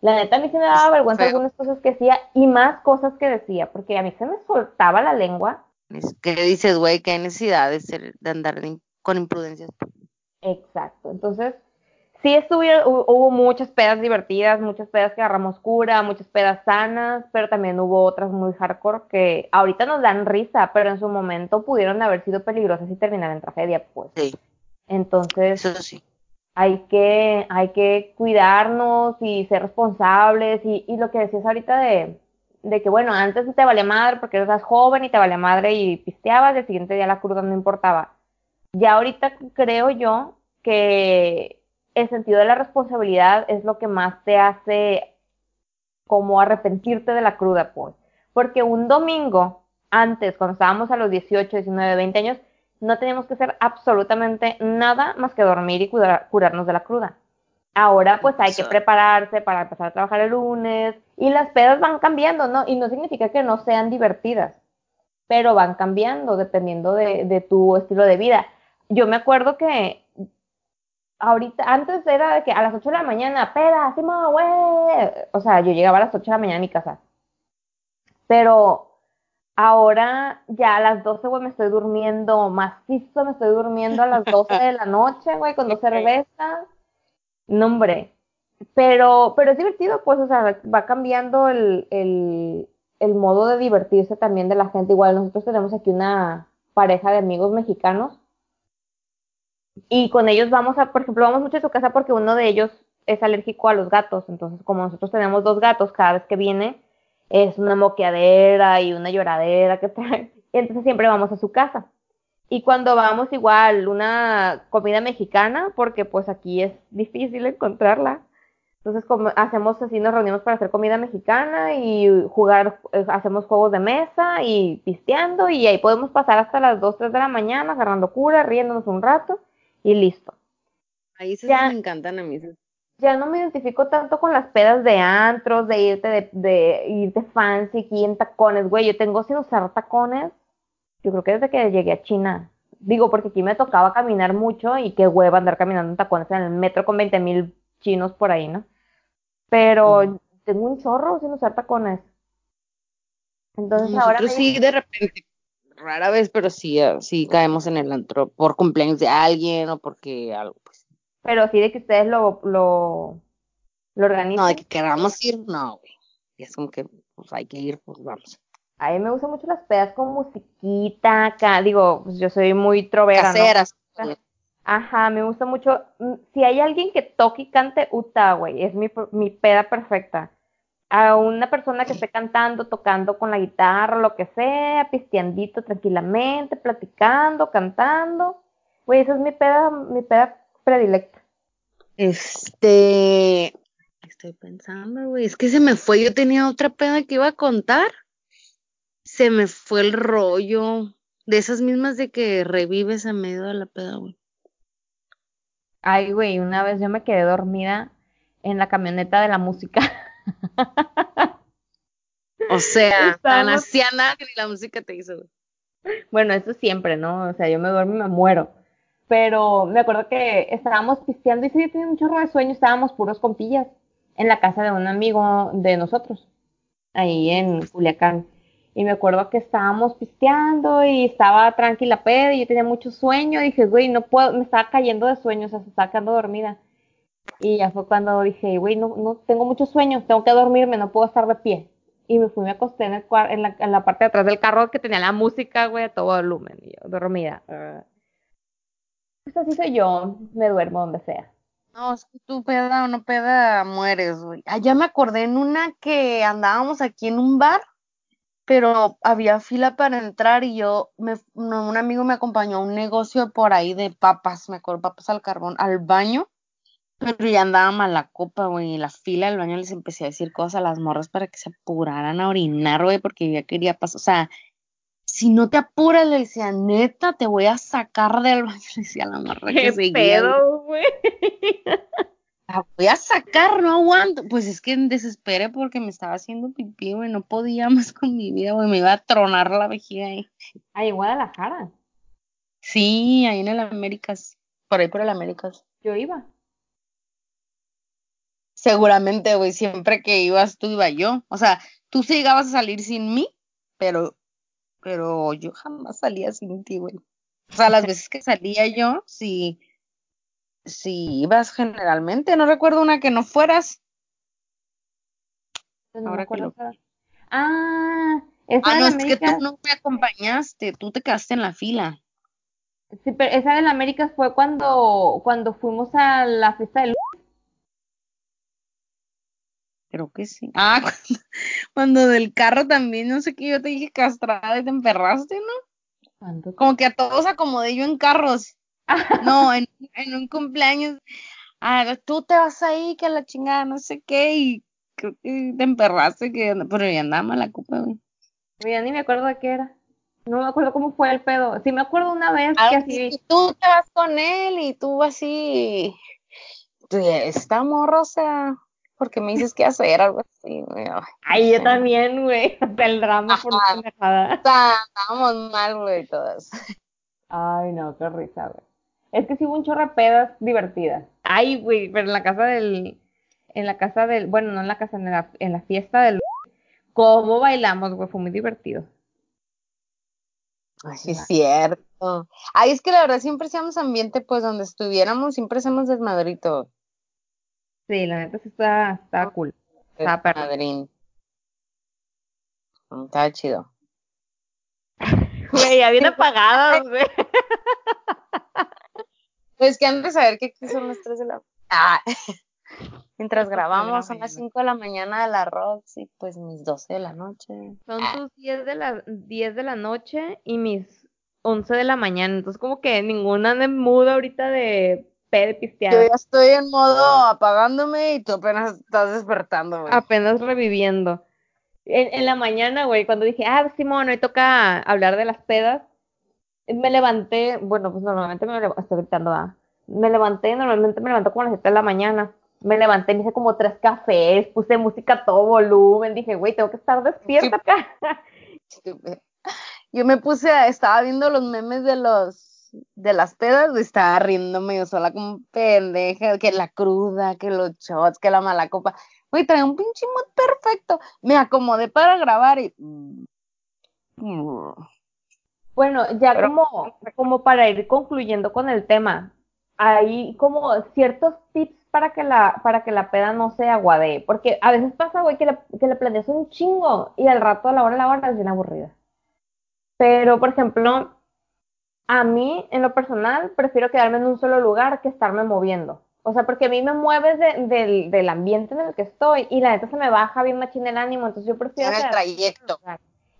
La neta a mí sí me daba vergüenza feo. algunas cosas que hacía y más cosas que decía, porque a mí se me soltaba la lengua. Que dices, güey, que hay necesidad de, ser, de andar de con imprudencias. Exacto. Entonces, sí estuvieron, hu- hubo muchas pedas divertidas, muchas pedas que agarramos cura, muchas pedas sanas, pero también hubo otras muy hardcore que ahorita nos dan risa, pero en su momento pudieron haber sido peligrosas y terminar en tragedia, pues. Sí, Entonces, eso sí. hay que, hay que cuidarnos y ser responsables y, y lo que decías ahorita de, de que bueno, antes te valía madre porque eras joven y te valía madre y pisteabas, y el siguiente día la cruda no importaba. Ya ahorita creo yo que el sentido de la responsabilidad es lo que más te hace como arrepentirte de la cruda, pues. Porque un domingo, antes, cuando estábamos a los 18, 19, 20 años, no teníamos que hacer absolutamente nada más que dormir y curarnos de la cruda. Ahora pues hay que prepararse para empezar a trabajar el lunes y las pedas van cambiando, ¿no? Y no significa que no sean divertidas, pero van cambiando dependiendo de, de tu estilo de vida. Yo me acuerdo que ahorita, antes era de que a las 8 de la mañana, peda, así güey. O sea, yo llegaba a las 8 de la mañana a mi casa. Pero ahora ya a las 12, güey, me estoy durmiendo macizo, me estoy durmiendo a las 12 de la noche, güey, con dos (laughs) cervezas. No, hombre. Pero, pero es divertido, pues, o sea, va cambiando el, el, el modo de divertirse también de la gente. Igual nosotros tenemos aquí una pareja de amigos mexicanos y con ellos vamos a, por ejemplo, vamos mucho a su casa porque uno de ellos es alérgico a los gatos. Entonces, como nosotros tenemos dos gatos, cada vez que viene es una moqueadera y una lloradera que trae. (laughs) Entonces siempre vamos a su casa. Y cuando vamos igual una comida mexicana, porque pues aquí es difícil encontrarla. Entonces como hacemos así, nos reunimos para hacer comida mexicana y jugar, eh, hacemos juegos de mesa y pisteando y ahí podemos pasar hasta las 2, 3 de la mañana agarrando cura, riéndonos un rato y listo. Ahí se me encantan a mí. Ya no me identifico tanto con las pedas de antros, de irte de, de irte fancy aquí en tacones, güey. Yo tengo sin usar tacones. Yo creo que desde que llegué a China. Digo, porque aquí me tocaba caminar mucho y qué hueva andar caminando en tacones en el metro con 20 mil chinos por ahí, ¿no? Pero tengo un chorro sin usar tacones. Entonces ahora. sí, de repente rara vez, pero sí, eh, sí caemos en el antro por cumpleaños de alguien o porque algo, pues. Pero sí de que ustedes lo, lo, lo organizan. No, de que queramos ir, no, güey. Es como que, pues hay que ir, pues vamos. A mí me gustan mucho las pedas con musiquita acá. Digo, pues yo soy muy trovera, Caseras. Ajá, me gusta mucho. Mm, si hay alguien que toque y cante, uta, güey. Es mi, mi peda perfecta a una persona que esté cantando, tocando con la guitarra, lo que sea, pisteandito tranquilamente, platicando, cantando. Güey, esa es mi peda, mi peda predilecta. Este, estoy pensando, güey, es que se me fue, yo tenía otra peda que iba a contar. Se me fue el rollo. De esas mismas de que revives en medio de la peda, güey. Ay, güey, una vez yo me quedé dormida en la camioneta de la música. (laughs) o sea, tan anciana que ni la música te hizo. Bueno, eso siempre, ¿no? O sea, yo me duermo y me muero. Pero me acuerdo que estábamos pisteando y sí, yo tenía un chorro de sueño, estábamos puros compillas en la casa de un amigo de nosotros, ahí en Culiacán. Y me acuerdo que estábamos pisteando y estaba tranquila peda y yo tenía mucho sueño. Y dije, güey, no puedo, me estaba cayendo de sueño, o sea, se estaba quedando dormida. Y ya fue cuando dije, güey, no, no tengo mucho sueño, tengo que dormirme, no puedo estar de pie. Y me fui, me acosté en, el, en, la, en la parte de atrás del carro que tenía la música, güey, a todo volumen. Y yo, dormida. Pues así soy yo, me duermo donde sea. No, es que tú peda o no peda, mueres, güey. Ah, ya me acordé en una que andábamos aquí en un bar, pero había fila para entrar y yo, me, un amigo me acompañó a un negocio por ahí de papas, me acuerdo, papas al carbón, al baño pero ya andaba mal la copa, güey. Y la fila del baño les empecé a decir cosas a las morras para que se apuraran a orinar, güey, porque ya quería pasar. O sea, si no te apuras, le decía, neta, te voy a sacar del baño. (laughs) Le decía a la morra que seguía. pedo, güey? (laughs) La voy a sacar, no aguanto. Pues es que desesperé porque me estaba haciendo pipí, güey. No podía más (laughs) con mi vida, güey. Me iba a tronar la vejiga ahí. Ahí en Guadalajara. Sí, ahí en el Américas. Por ahí por el Américas. Yo iba. Seguramente, güey, siempre que ibas tú iba yo. O sea, tú sí llegabas a salir sin mí, pero, pero yo jamás salía sin ti, güey. O sea, las veces que salía yo, sí, sí ibas generalmente. No recuerdo una que no fueras. No Ahora que Ah, esa ah, no, es que tú no me acompañaste, tú te quedaste en la fila. Sí, pero esa de la América fue cuando, cuando fuimos a la fiesta del Creo que sí. Ah, (laughs) cuando, cuando del carro también, no sé qué, yo te dije castrada y te emperraste, ¿no? Como que a todos acomodé yo en carros. (laughs) No, en, en un cumpleaños. Ah, tú te vas ahí, que a la chingada, no sé qué, y creo que te emperraste, que, pero ya andaba mala copa, güey. Ya ni me acuerdo de qué era. No me acuerdo cómo fue el pedo. Sí me acuerdo una vez Ah, que así. tú te vas con él y tú así. Tú, Esta morra, o sea, porque me dices qué hacer, algo así, güey. Ay, yo también, güey. (laughs) El drama por Ajá. pendejada. Estábamos mal, güey, todas. Ay, no, qué risa, güey. Es que sí hubo un chorro de pedas divertidas. Ay, güey, pero en la casa del, en la casa del, bueno, no en la casa, en la, en la fiesta del, (laughs) cómo bailamos, güey, fue muy divertido. Ay, es cierto. Ay, es que la verdad siempre hacíamos ambiente, pues, donde estuviéramos, siempre hacemos desmadrito. Sí, la neta sí está, está cool. Perro. Desmadrín. Mm, Estaba chido. Güey, ya bien apagados, güey. (laughs) Pues que antes de saber que aquí son las 3 de la ah. (laughs) Mientras grabamos son las mañana. 5 de la mañana de la Roxy, pues mis 12 de la noche. Son Ah. tus 10 de la, 10 de la noche y mis 11 de la mañana. Entonces, como que ninguna de mood ahorita de pe de Yo ya estoy en modo apagándome y tú apenas estás despertando, güey. Apenas reviviendo. En, en la mañana, güey, cuando dije, ah, Simón, hoy toca hablar de las pedas, me levanté, bueno, pues normalmente me levanto, estoy gritando, ah, me levanté, normalmente me levanto como a las 7 de la mañana. Me levanté, me hice como tres cafés, puse música a todo volumen, dije, güey, tengo que estar despierta acá. (laughs) Yo me puse, a- estaba viendo los memes de los de las pedas, estaba riéndome yo sola como pendeja, que la cruda, que los shots, que la mala copa. Güey, traía un pinche mood perfecto. Me acomodé para grabar y. mm, Bueno, ya Pero- como, como para ir concluyendo con el tema, hay como ciertos tips para que la, para que la peda no se aguadee, porque a veces pasa, güey, que le, que le planeas un chingo y al rato a la hora la hora es bien aburrida. Pero, por ejemplo, a mí, en lo personal, prefiero quedarme en un solo lugar que estarme moviendo. O sea, porque a mí me mueves de- del, del ambiente en el que estoy y la neta se me baja bien machín el ánimo, entonces yo prefiero En el trayecto.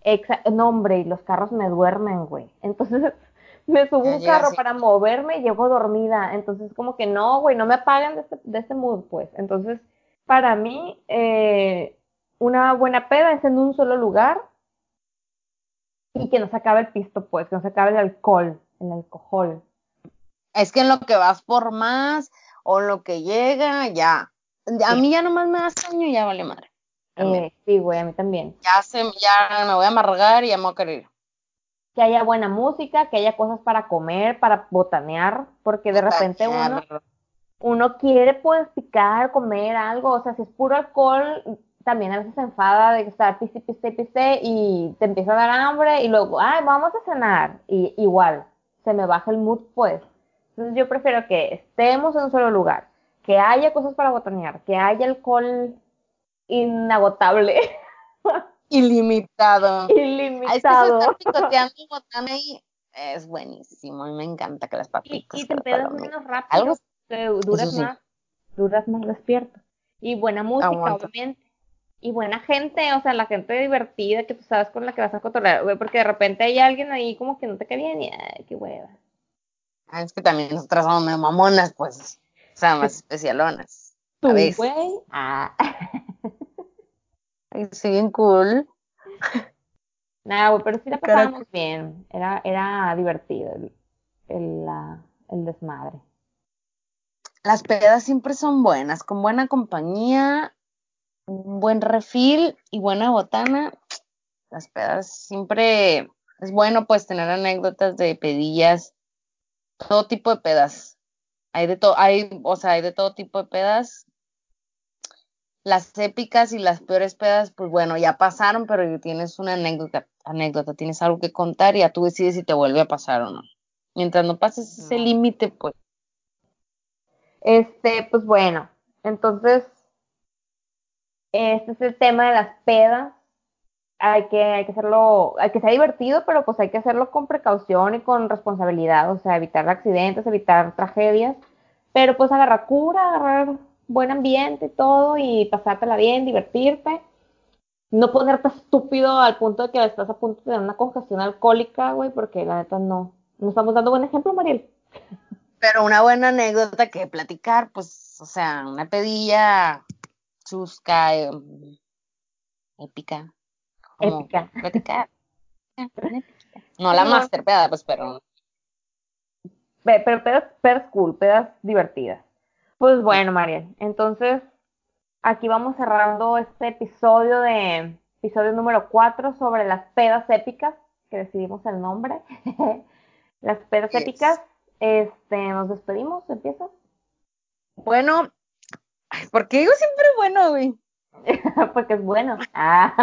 Exa- no, hombre, y los carros me duermen, güey. Entonces (laughs) me subo Ya un carro para moverme y llego dormida. Entonces, como que no, güey, no me apagan de este, de este mood, pues. Entonces, para mí, eh, una buena peda es en un solo lugar y que no se acabe el pisto, pues, que no se acabe el alcohol, el alcohol. Es que en lo que vas por más o lo que llega, ya. A Sí. mí ya nomás me da sueño y ya vale madre. Eh, sí, güey, a mí también. Ya, se, ya me voy a amargar y ya me voy a querer. Que haya buena música, que haya cosas para comer, para botanear, porque de repente uno uno quiere pues picar, comer algo, o sea, si es puro alcohol, también a veces se enfada de estar piste, piste, piste y te empieza a dar hambre y luego, ay, vamos a cenar, y igual, se me baja el mood pues. Entonces yo prefiero que estemos en un solo lugar, que haya cosas para botanear, que haya alcohol inagotable, (laughs) Ilimitado. Ah, Es que ilimitado. picoteando y es buenísimo. Y me encanta que las papitas. y te empedas menos rápido, Algo que duras sí. más, duras más despierto. Y buena música, Aguanta. obviamente. Y buena gente, o sea, la gente divertida que tú sabes con la que vas a cotorrear, güey, porque de repente hay alguien ahí como que no te cae bien y ay, qué hueva. Ah, es que también nosotras somos medio mamonas, pues. O sea, más especialonas. Tú, veces. güey. Ah. (laughs) Ay, sí, bien cool. Nada, güey, pero sí la pasábamos bien. Era, era divertido el, el, la- el desmadre. Las pedas siempre son buenas, con buena compañía, un buen refil y buena botana. Las pedas siempre es bueno pues tener anécdotas de pedillas, todo tipo de pedas. Hay de todo, hay, o sea, hay de todo tipo de pedas. Las épicas y las peores pedas, pues bueno, ya pasaron, pero tienes una anécdota, anécdota, tienes algo que contar y ya tú decides si te vuelve a pasar o no. Mientras no pases ese límite, pues Este, pues bueno, entonces, este es el tema de las pedas. hay que, hay que hacerlo, hay que ser divertido, pero pues hay que hacerlo con precaución y con responsabilidad, o sea, evitar accidentes, evitar tragedias, pero pues agarrar cura, agarrar buen ambiente y todo y pasártela bien, divertirte. No ponerte estúpido al punto de que estás a punto de tener una congestión alcohólica, güey, porque la neta no. No estamos dando buen ejemplo, Mariel. Pero una buena anécdota que platicar, pues, o sea, una pedilla chusca, eh, épica. como Épica. (laughs) Platicar. No la No. master peda, pues, pero Pe- Pero pedas, pedas cool, pedas divertidas. Pues bueno, Mariel, entonces aquí vamos cerrando este episodio de episodio número 4 sobre las pedas épicas, que decidimos el nombre. (laughs) las pedas Yes. épicas. Este, nos despedimos, empieza. bueno, ay, ¿por qué digo siempre bueno, güey? (laughs) Porque es bueno. Ah.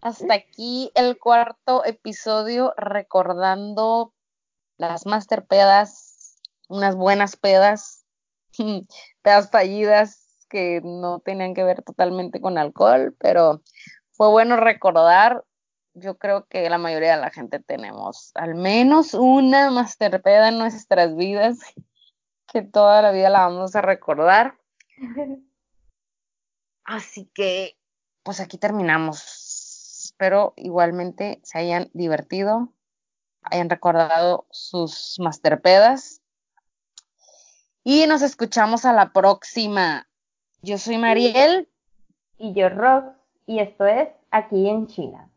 Hasta aquí el cuarto episodio recordando las master pedas, unas buenas pedas, (laughs) pedas fallidas que no tenían que ver totalmente con alcohol, pero fue bueno recordar. Yo creo que la mayoría de la gente tenemos al menos una master peda en nuestras vidas que toda la vida la vamos a recordar. (laughs) Así que, pues aquí terminamos. Espero igualmente se hayan divertido, hayan recordado sus masterpedas. Y nos escuchamos a la próxima. Yo soy Mariel. y yo Rox, y esto es Aquí en China.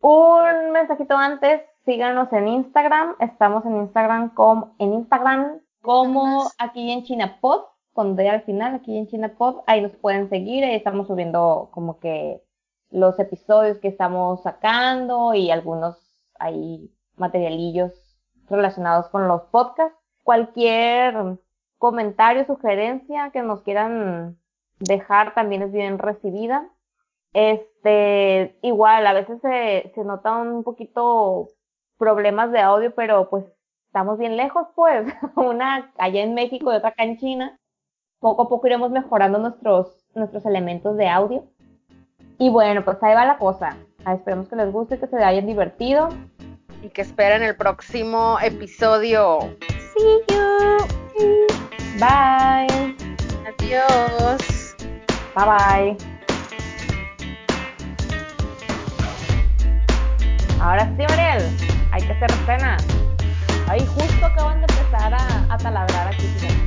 Un mensajito antes, síganos en Instagram, estamos en Instagram como, en Instagram como Aquí en China Pod, con D al final, Aquí en China Pod, ahí nos pueden seguir, ahí estamos subiendo como que los episodios que estamos sacando y algunos ahí materialillos relacionados con los podcasts. Cualquier comentario, sugerencia que nos quieran dejar también es bien recibida. Este, igual, a veces se, se notan un poquito problemas de audio, pero pues estamos bien lejos, pues, (laughs) una allá en México y otra acá en China. Poco a poco iremos mejorando nuestros, nuestros elementos de audio. Y bueno, pues ahí va la cosa. Ah, Esperemos que les guste, que se hayan divertido. Y que esperen el próximo episodio. See you. Bye. Adiós. Bye bye. Ahora sí, Mariel, hay que hacer cena. Ahí justo acaban de empezar a, taladrar aquí.